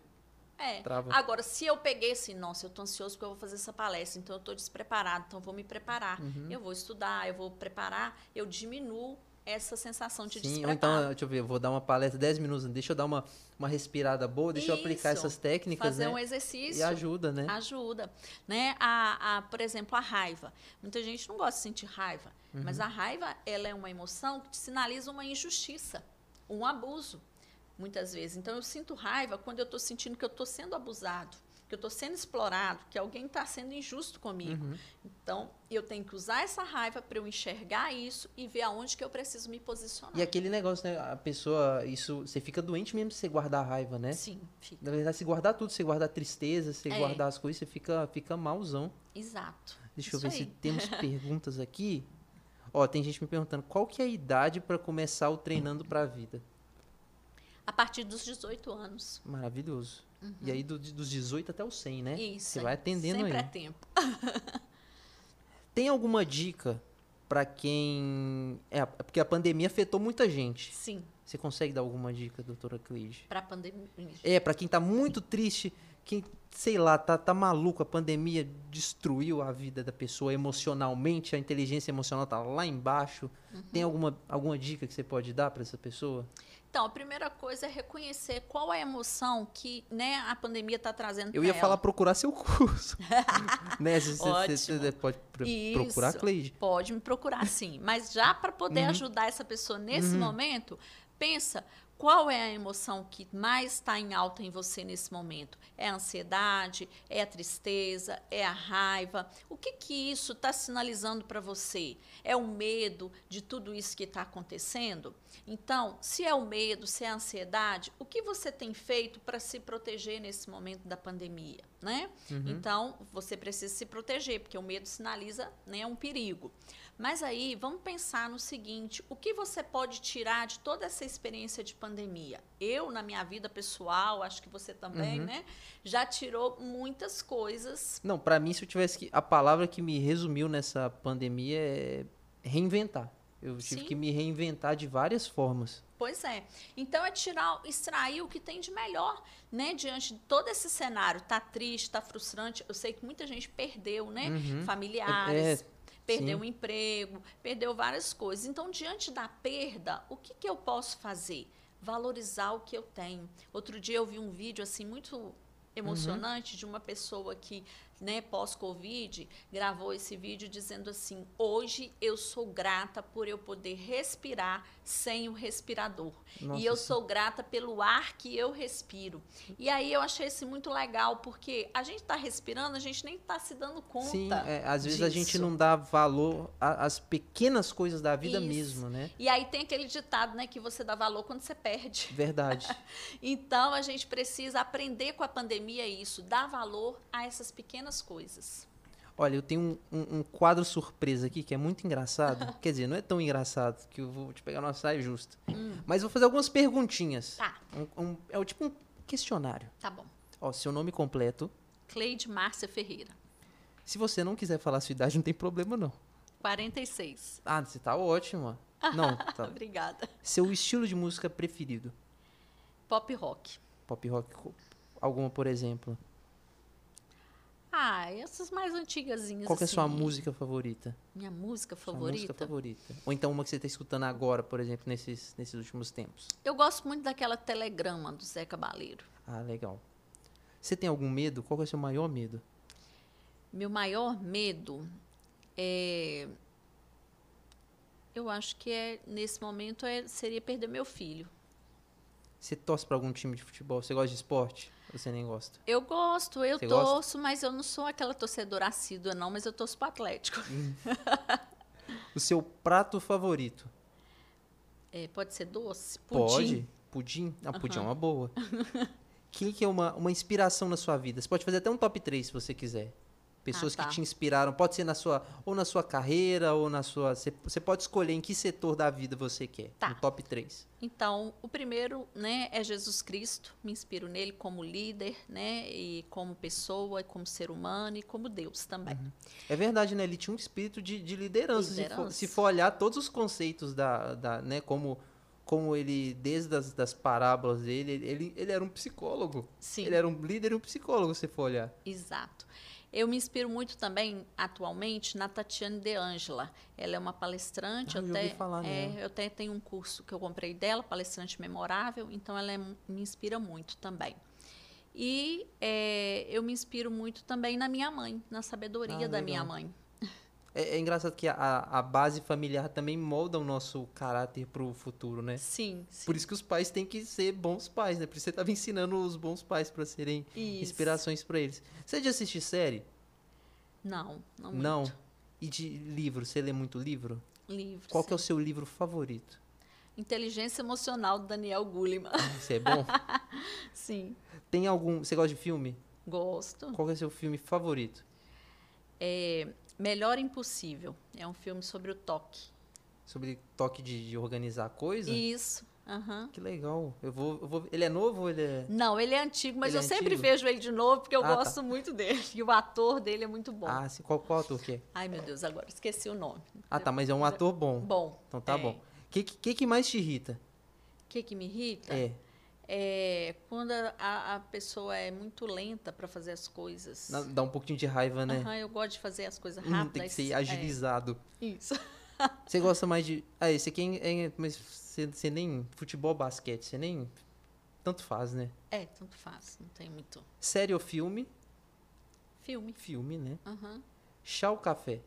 é. Trava. Agora, se eu peguei assim, nossa, eu estou ansioso porque eu vou fazer essa palestra, então eu estou despreparado, então eu vou me preparar. Uhum. Eu vou estudar, eu vou preparar, eu diminuo essa sensação de Sim, então, deixa eu ver, eu vou dar uma palestra 10 minutos, deixa eu dar uma, uma respirada boa, deixa Isso, eu aplicar essas técnicas, fazer né? um exercício. E ajuda, né? Ajuda, né? A, a, por exemplo, a raiva. Muita gente não gosta de sentir raiva, uhum. mas a raiva, ela é uma emoção que sinaliza uma injustiça, um abuso, muitas vezes. Então, eu sinto raiva quando eu estou sentindo que eu estou sendo abusado que eu estou sendo explorado, que alguém está sendo injusto comigo. Uhum. Então, eu tenho que usar essa raiva para eu enxergar isso e ver aonde que eu preciso me posicionar. E aquele negócio, né? A pessoa, isso, você fica doente mesmo se você guardar a raiva, né? Sim, fica. Na verdade, se guardar tudo, se guardar tristeza, se é. guardar as coisas, você fica, fica malzão. Exato. Deixa isso eu ver aí. se temos perguntas aqui. Ó, tem gente me perguntando qual que é a idade para começar o treinando para a vida? A partir dos 18 anos. Maravilhoso. Uhum. E aí do, dos 18 até os 100, né? Isso. Você vai atendendo sempre aí. Sempre é tempo. Tem alguma dica para quem... É, porque a pandemia afetou muita gente. Sim. Você consegue dar alguma dica, doutora Cleide? Para pandemia. É, para quem tá muito triste, quem, sei lá, tá, tá maluco, a pandemia destruiu a vida da pessoa emocionalmente, a inteligência emocional tá lá embaixo. Uhum. Tem alguma, alguma dica que você pode dar para essa pessoa? Então, a primeira coisa é reconhecer qual é a emoção que né, a pandemia está trazendo Eu ia ela. falar procurar seu curso. né? Você, você- pode pro- Isso. procurar Cleide. Pode me procurar sim, mas já para poder Uhum. ajudar essa pessoa nesse Uhum. momento, pensa qual é a emoção que mais está em alta em você nesse momento? É a ansiedade? É a tristeza? É a raiva? O que que isso está sinalizando para você? É o medo de tudo isso que está acontecendo? Então, se é o medo, se é a ansiedade, o que você tem feito para se proteger nesse momento da pandemia, né? Uhum. Então, você precisa se proteger, porque o medo sinaliza né, um perigo. Mas aí, vamos pensar no seguinte: o que você pode tirar de toda essa experiência de pandemia? Eu, na minha vida pessoal, acho que você também, Uhum. né? Já tirou muitas coisas. Não, pra mim, se eu tivesse que. A palavra que me resumiu nessa pandemia é reinventar. Eu tive Sim. que me reinventar de várias formas. Pois é. Então é tirar, extrair o que tem de melhor, né? Diante de todo esse cenário. Tá triste, tá frustrante. Eu sei que muita gente perdeu, né? Uhum. Familiares. É, perdeu o emprego, perdeu várias coisas. Então, diante da perda, o que, que eu posso fazer? Valorizar o que eu tenho. Outro dia eu vi um vídeo assim muito emocionante de uma pessoa que, né, pós-Covid, gravou esse vídeo dizendo assim: hoje eu sou grata por eu poder respirar sem o respirador. Nossa, e eu sou grata pelo ar que eu respiro. E aí eu achei isso muito legal, porque a gente está respirando, a gente nem está se dando conta. Sim, é, às vezes a gente disso. não dá valor às pequenas coisas da vida Isso. mesmo, né? E aí tem aquele ditado, né, que você dá valor quando você perde. Verdade. Então a gente precisa aprender com a pandemia isso, dar valor a essas pequenas coisas. Olha, eu tenho um, um- um quadro surpresa aqui que é muito engraçado. Quer dizer, não é tão engraçado que eu vou te pegar numa saia justa. Mas vou fazer algumas perguntinhas. Tá, Um- é o tipo um questionário. tá bom. Ó, seu nome completo. Cleide Márcia Ferreira, Se você não quiser falar a sua idade, não tem problema, não. 46. Ah, você tá ótima. Não, tá. Obrigada. Seu estilo de música preferido? Pop rock. Pop rock, alguma, por exemplo. Ah, essas mais antigazinhas Qual que é a sua assim. música favorita? Minha música Sua favorita? música favorita. Ou então uma que você tá escutando agora, por exemplo, nesses, nesses últimos tempos. Eu gosto muito daquela telegrama do Zé Cabaleiro. Ah, legal. Você tem algum medo? Qual que é o seu maior medo? Meu maior medo é. Eu acho que é, nesse momento é, seria perder meu filho. Você torce pra algum time de futebol? Você gosta de esporte? Você nem gosta? Eu gosto, eu Você gosta? torço, mas eu não sou aquela torcedora assídua, não, mas eu torço pro Atlético. O seu prato favorito? É, pode ser doce? Pode. Pudim? Ah, pudim é uma boa. Quem que é uma, uma inspiração na sua vida? Você pode fazer até um top 3 se você quiser. Pessoas Ah, tá. que te inspiraram. Pode ser na sua, ou na sua carreira, ou na sua. Você, pode escolher em que setor da vida você quer. Tá. Um top 3. Então, o primeiro, né, é Jesus Cristo. Me inspiro nele como líder, né, e como pessoa, e como ser humano e como Deus também. É verdade, né? Ele tinha um espírito de, de liderança. Se for, Liderança. se for olhar todos os conceitos da, da né, como, como ele, desde as das parábolas dele, ele, ele, ele era um psicólogo. Sim. Ele era um líder e um psicólogo, se for olhar. Exato. Eu me inspiro muito também, atualmente, na Tatiane De Angela. Ela é uma palestrante. Ah, eu até, falar é, nela. eu até tenho um curso que eu comprei dela, palestrante memorável, então ela é me inspira muito também. E é, eu me inspiro muito também na minha mãe, na sabedoria Ah, da minha legal. mãe. É, é engraçado que a, a base familiar também molda o nosso caráter pro futuro, né? Sim, sim. Por isso que os pais têm que ser bons pais, né? Por isso você estava ensinando os bons pais para serem Isso. inspirações para eles. Você já assiste série? Não, não muito. Não. E de livro? Você lê muito livro? Livro. Qual que é o sim. seu livro favorito? Inteligência Emocional, do Daniel Goleman. Isso é bom? sim, Tem algum. Você gosta de filme? gosto. Qual é o seu filme favorito? É Melhor Impossível. É um filme sobre o toque. Sobre toque de, de organizar coisa? Isso. aham. Que legal. Eu vou, eu vou. Ele é novo ou ele é. Não, ele é antigo, mas Ele eu é sempre antigo? vejo ele de novo porque eu Ah, tá. gosto muito dele. E o ator dele é muito bom. Ah, sim. Qual, qual ator que é? Ai, meu Deus, agora esqueci o nome. Ah, tá, mas é um ator bom. Bom. Então tá é. bom. O que, que, que mais te irrita? O que, que me irrita? É. É quando a, a pessoa é muito lenta para fazer as coisas. Dá um pouquinho de raiva, né? Aham, eu gosto de fazer as coisas Hum, rápidas. tem que ser é, agilizado. isso. Você gosta mais de. Ah, esse aqui é. é- mas você, você nem. Futebol, basquete, você nem. Tanto faz, né? É, tanto faz, não tem muito. Série ou filme? Filme. Filme, né? Aham. Chá ou café?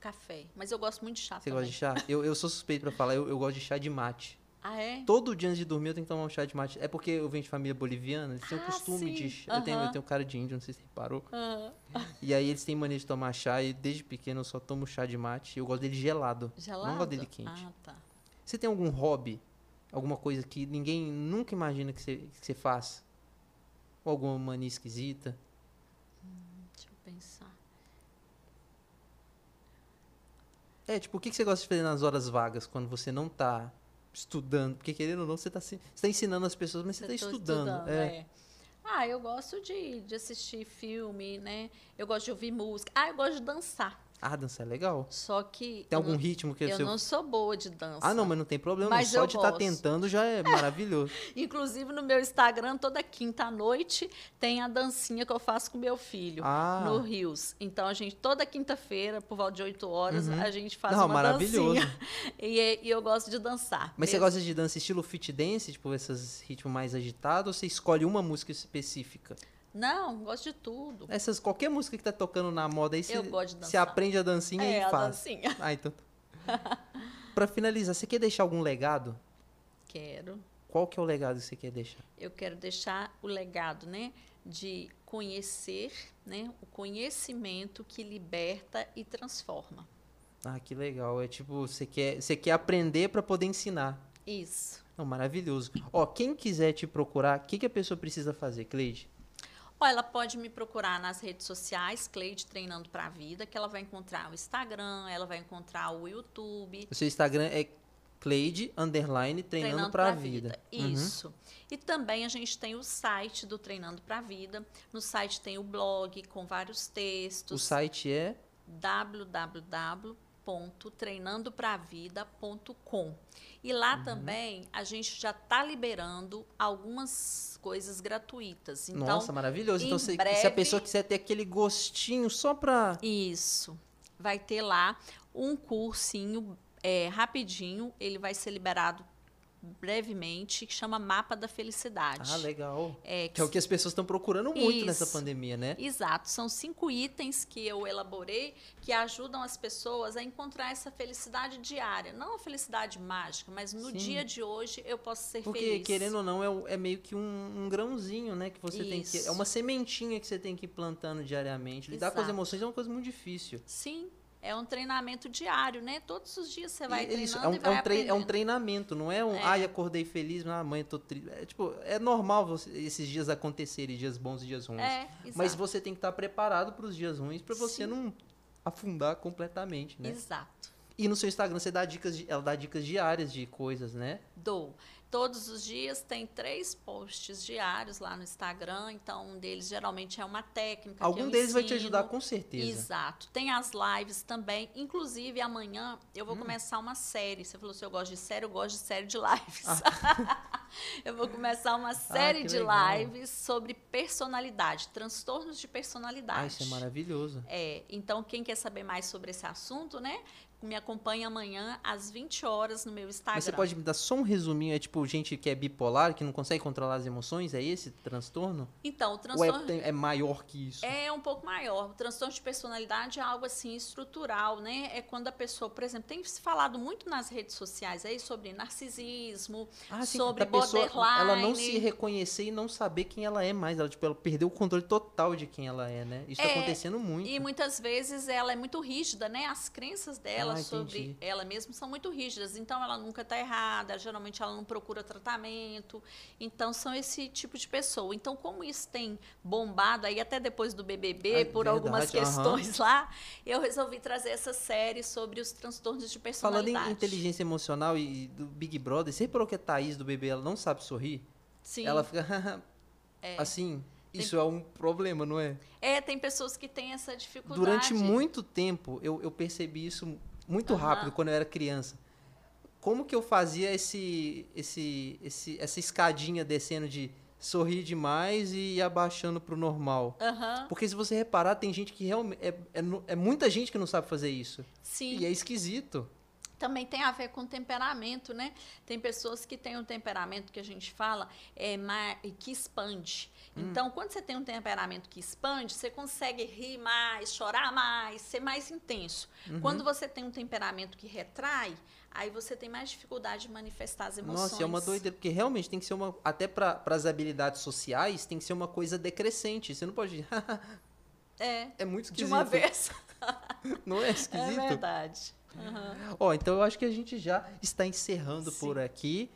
Café. Mas eu gosto muito de chá Você também. gosta de chá? Eu, eu sou suspeito pra falar, eu, eu gosto de chá de mate. Ah, é? Todo dia antes de dormir eu tenho que tomar um chá de mate. É porque eu venho de família boliviana, eles têm o Ah, costume de sim. chá. Eu tenho, eu tenho cara de índio, não sei se você reparou. Aham. E aí eles têm mania de tomar chá e desde pequeno eu só tomo chá de mate. Eu gosto dele gelado. Gelado? Não gosto dele quente. Ah, tá. Você tem algum hobby? Alguma coisa que ninguém nunca imagina que você, que você faz? Ou alguma mania esquisita? Deixa eu pensar. É, tipo, o que você gosta de fazer nas horas vagas quando você não tá estudando? Porque querendo ou não, você tá, se- você tá ensinando as pessoas, mas você tá Eu tô estudando. é. é. Ah, eu gosto de, de assistir filme, né? Eu gosto de ouvir música. Ah, eu gosto de dançar. Ah, dança é legal. Só que. Tem eu algum não, ritmo que Eu você... não sou boa de dança. Ah, não, mas não tem problema. Mas. Só eu de estar gosto. tentando já é maravilhoso. Inclusive, no meu Instagram, toda quinta-noite, tem a dancinha que eu faço com meu filho. Ah. No Rios. Então, a gente, toda quinta-feira, por volta de 8 horas, Uhum. a gente faz Não, uma maravilhoso. dancinha. E, e eu gosto de dançar. Mas você mesmo. gosta de dança estilo fit dance, tipo esses ritmos mais agitados, ou você escolhe uma música específica? Não, gosto de tudo. Essas, qualquer música que tá tocando na moda aí, você, aprende a dancinha é, e a faz. dancinha. Ah, então. pra finalizar, você quer deixar algum legado? Quero. Qual que é o legado que você quer deixar? Eu quero deixar o legado, né? De conhecer, né? O conhecimento que liberta e transforma. Ah, que legal. É tipo, você quer, você quer aprender pra poder ensinar. Isso. Não, maravilhoso. Ó, quem quiser te procurar, o que, que a pessoa precisa fazer, Cleide? Ou ela pode me procurar nas redes sociais, Cleide Treinando para a Vida, que ela vai encontrar o Instagram, ela vai encontrar o YouTube. O seu Instagram é Cleide, underline, treinando, pra, vida. Uhum. Isso. E também a gente tem o site do Treinando para a Vida. No site tem o blog com vários O textos. site é www.treinandopravida.com. E lá Uhum. também a gente já está liberando algumas coisas gratuitas. Então, Nossa, maravilhoso. Então, se, se a breve- pessoa quiser ter aquele gostinho só pra. Isso. Vai ter lá um cursinho é, rapidinho, ele vai ser liberado brevemente, que chama Mapa da Felicidade. Ah, legal. É, Que é o que as pessoas estão procurando muito nessa Isso. pandemia, né? Exato, são cinco itens que eu elaborei que ajudam as pessoas a encontrar essa felicidade diária. Não a felicidade mágica, mas no Sim. dia de hoje eu posso ser Porque, feliz. querendo ou não, é, é meio que um, um grãozinho, né? Que você tem que. É Isso. uma sementinha que você tem que ir plantando diariamente. Lidar com as Exato. emoções é uma coisa muito difícil. Sim, é um treinamento diário, né? Todos os dias você vai E treinando isso, é um, e é, vai um trei- é um treinamento, não é um. É. Ai, acordei feliz, ah, mãe, tô triste. É, tipo, é normal você- esses dias acontecerem, dias bons e dias ruins. É. Mas você tem que estar preparado para os dias ruins para você Sim. não afundar completamente, né? Exato. E no seu Instagram você dá dicas, ela dá dicas diárias de coisas, né? Dou. Todos os dias tem três posts diários lá no Instagram, então um deles geralmente é uma técnica. Algum deles vai te ensino. ajudar com certeza. Exato. Tem as lives também. Inclusive, amanhã eu Hum. vou começar uma série. Você falou se eu gosto de série, eu gosto de série de lives. eu vou começar uma série Ah. de legal. lives sobre personalidade, transtornos de personalidade. Ah, isso é maravilhoso. É, então, quem quer saber mais sobre esse assunto, né? Me acompanha amanhã às 20 horas no meu Instagram. Mas você pode me dar só um resuminho? É tipo gente que é bipolar, que não consegue controlar as emoções? É esse transtorno? Então, o Ou transtorno é, é maior que isso? É um pouco maior. O transtorno de personalidade é algo assim estrutural, né? É quando a pessoa, por exemplo, tem se falado muito nas redes sociais aí sobre narcisismo, Ah, sim, sobre da pessoa, borderline. ela não se reconhecer e não saber quem ela é mais. Ela, tipo, ela perdeu o controle total de quem ela é, né? Isso tá É, acontecendo muito. E muitas vezes ela é muito rígida, né? As crenças dela Ah, sobre entendi. ela mesma são muito rígidas. Então ela nunca está errada, geralmente ela não procura tratamento. Então são esse tipo de pessoa. Então, como isso tem bombado aí até depois do BBB, Ah, por verdade, algumas aham. questões lá, eu resolvi trazer essa série sobre os transtornos de Falando personalidade. em inteligência emocional e do Big Brother, você reparou que a Thaís do bebê ela não sabe sorrir? Sim. Ela fica assim. Isso é um problema, não é? É, tem pessoas que têm essa dificuldade. Durante muito tempo, eu, eu percebi isso muito Aham. rápido quando eu era criança. Como que eu fazia esse, esse, esse, essa escadinha descendo de sorrir demais e ir abaixando pro normal. Aham. Porque se você reparar, tem gente que realmente. É, é, é muita gente que não sabe fazer isso. Sim. E é esquisito. também tem a ver com temperamento, né? Tem pessoas que têm um temperamento que a gente fala é que expande. Hum. Então, quando você tem um temperamento que expande, você consegue rir mais, chorar mais, ser mais intenso. Uhum. Quando você tem um temperamento que retrai, aí você tem mais dificuldade de manifestar as emoções. Nossa, é uma doideira, porque realmente tem que ser uma. Até para as habilidades sociais, tem que ser uma coisa decrescente. Você não pode. É, é muito de esquisito. uma vez. Não é É esquisito? verdade. Aham. Ó, então eu acho que a gente já está encerrando Sim. por aqui.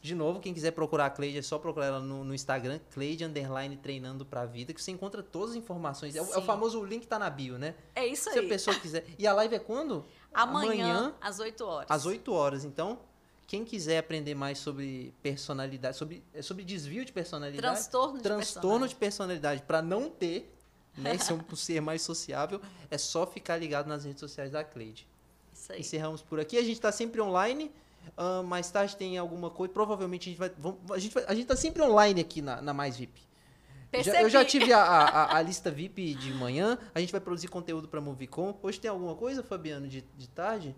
De novo, quem quiser procurar a Cleide, é só procurar ela no, no Instagram, Cleide Underline Treinando pra Vida, que você encontra todas as informações. É, o- é o famoso link tá na bio, né? É isso Se a aí. pessoa quiser. E a live é quando? Amanhã, às 8 horas. às 8 horas. Então, quem quiser aprender mais sobre personalidade, sobre, é sobre desvio de personalidade, Transtorno de transtorno de personalidade para não ter, né, ser um ser mais sociável, é só ficar ligado nas redes sociais da Cleide. Isso aí. Encerramos por aqui. A gente está sempre online. Ah, mais tarde tem alguma coisa. Provavelmente a gente vai. vamos- a, gente vai a gente tá sempre online aqui na, na Mais VIP. Já- eu já tive a, a- a lista VIP de manhã. A gente vai produzir conteúdo para Movicon. Hoje tem alguma coisa, Fabiano, de, de tarde?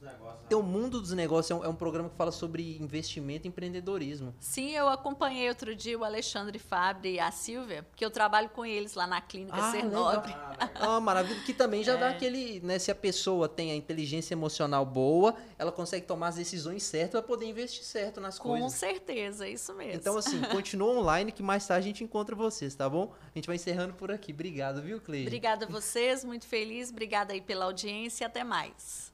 Tem né? Tem o Mundo dos Negócios. É um, é um programa que fala sobre investimento e empreendedorismo. Sim, eu acompanhei outro dia o Alexandre Fabre e a Silvia, porque eu trabalho com eles lá na clínica Ah, Ser. Nobre. Ah. Ah, maravilha. Que também já dá É. aquele. Né, se a pessoa tem a inteligência emocional boa, ela consegue tomar as decisões certas para poder investir certo nas Com coisas. certeza, é isso mesmo. Então, assim, continua online que mais tarde a gente encontra vocês, tá bom? A gente vai encerrando por aqui. Obrigado, viu, Cleide? Obrigada a vocês, muito feliz. Obrigada aí pela audiência e até mais.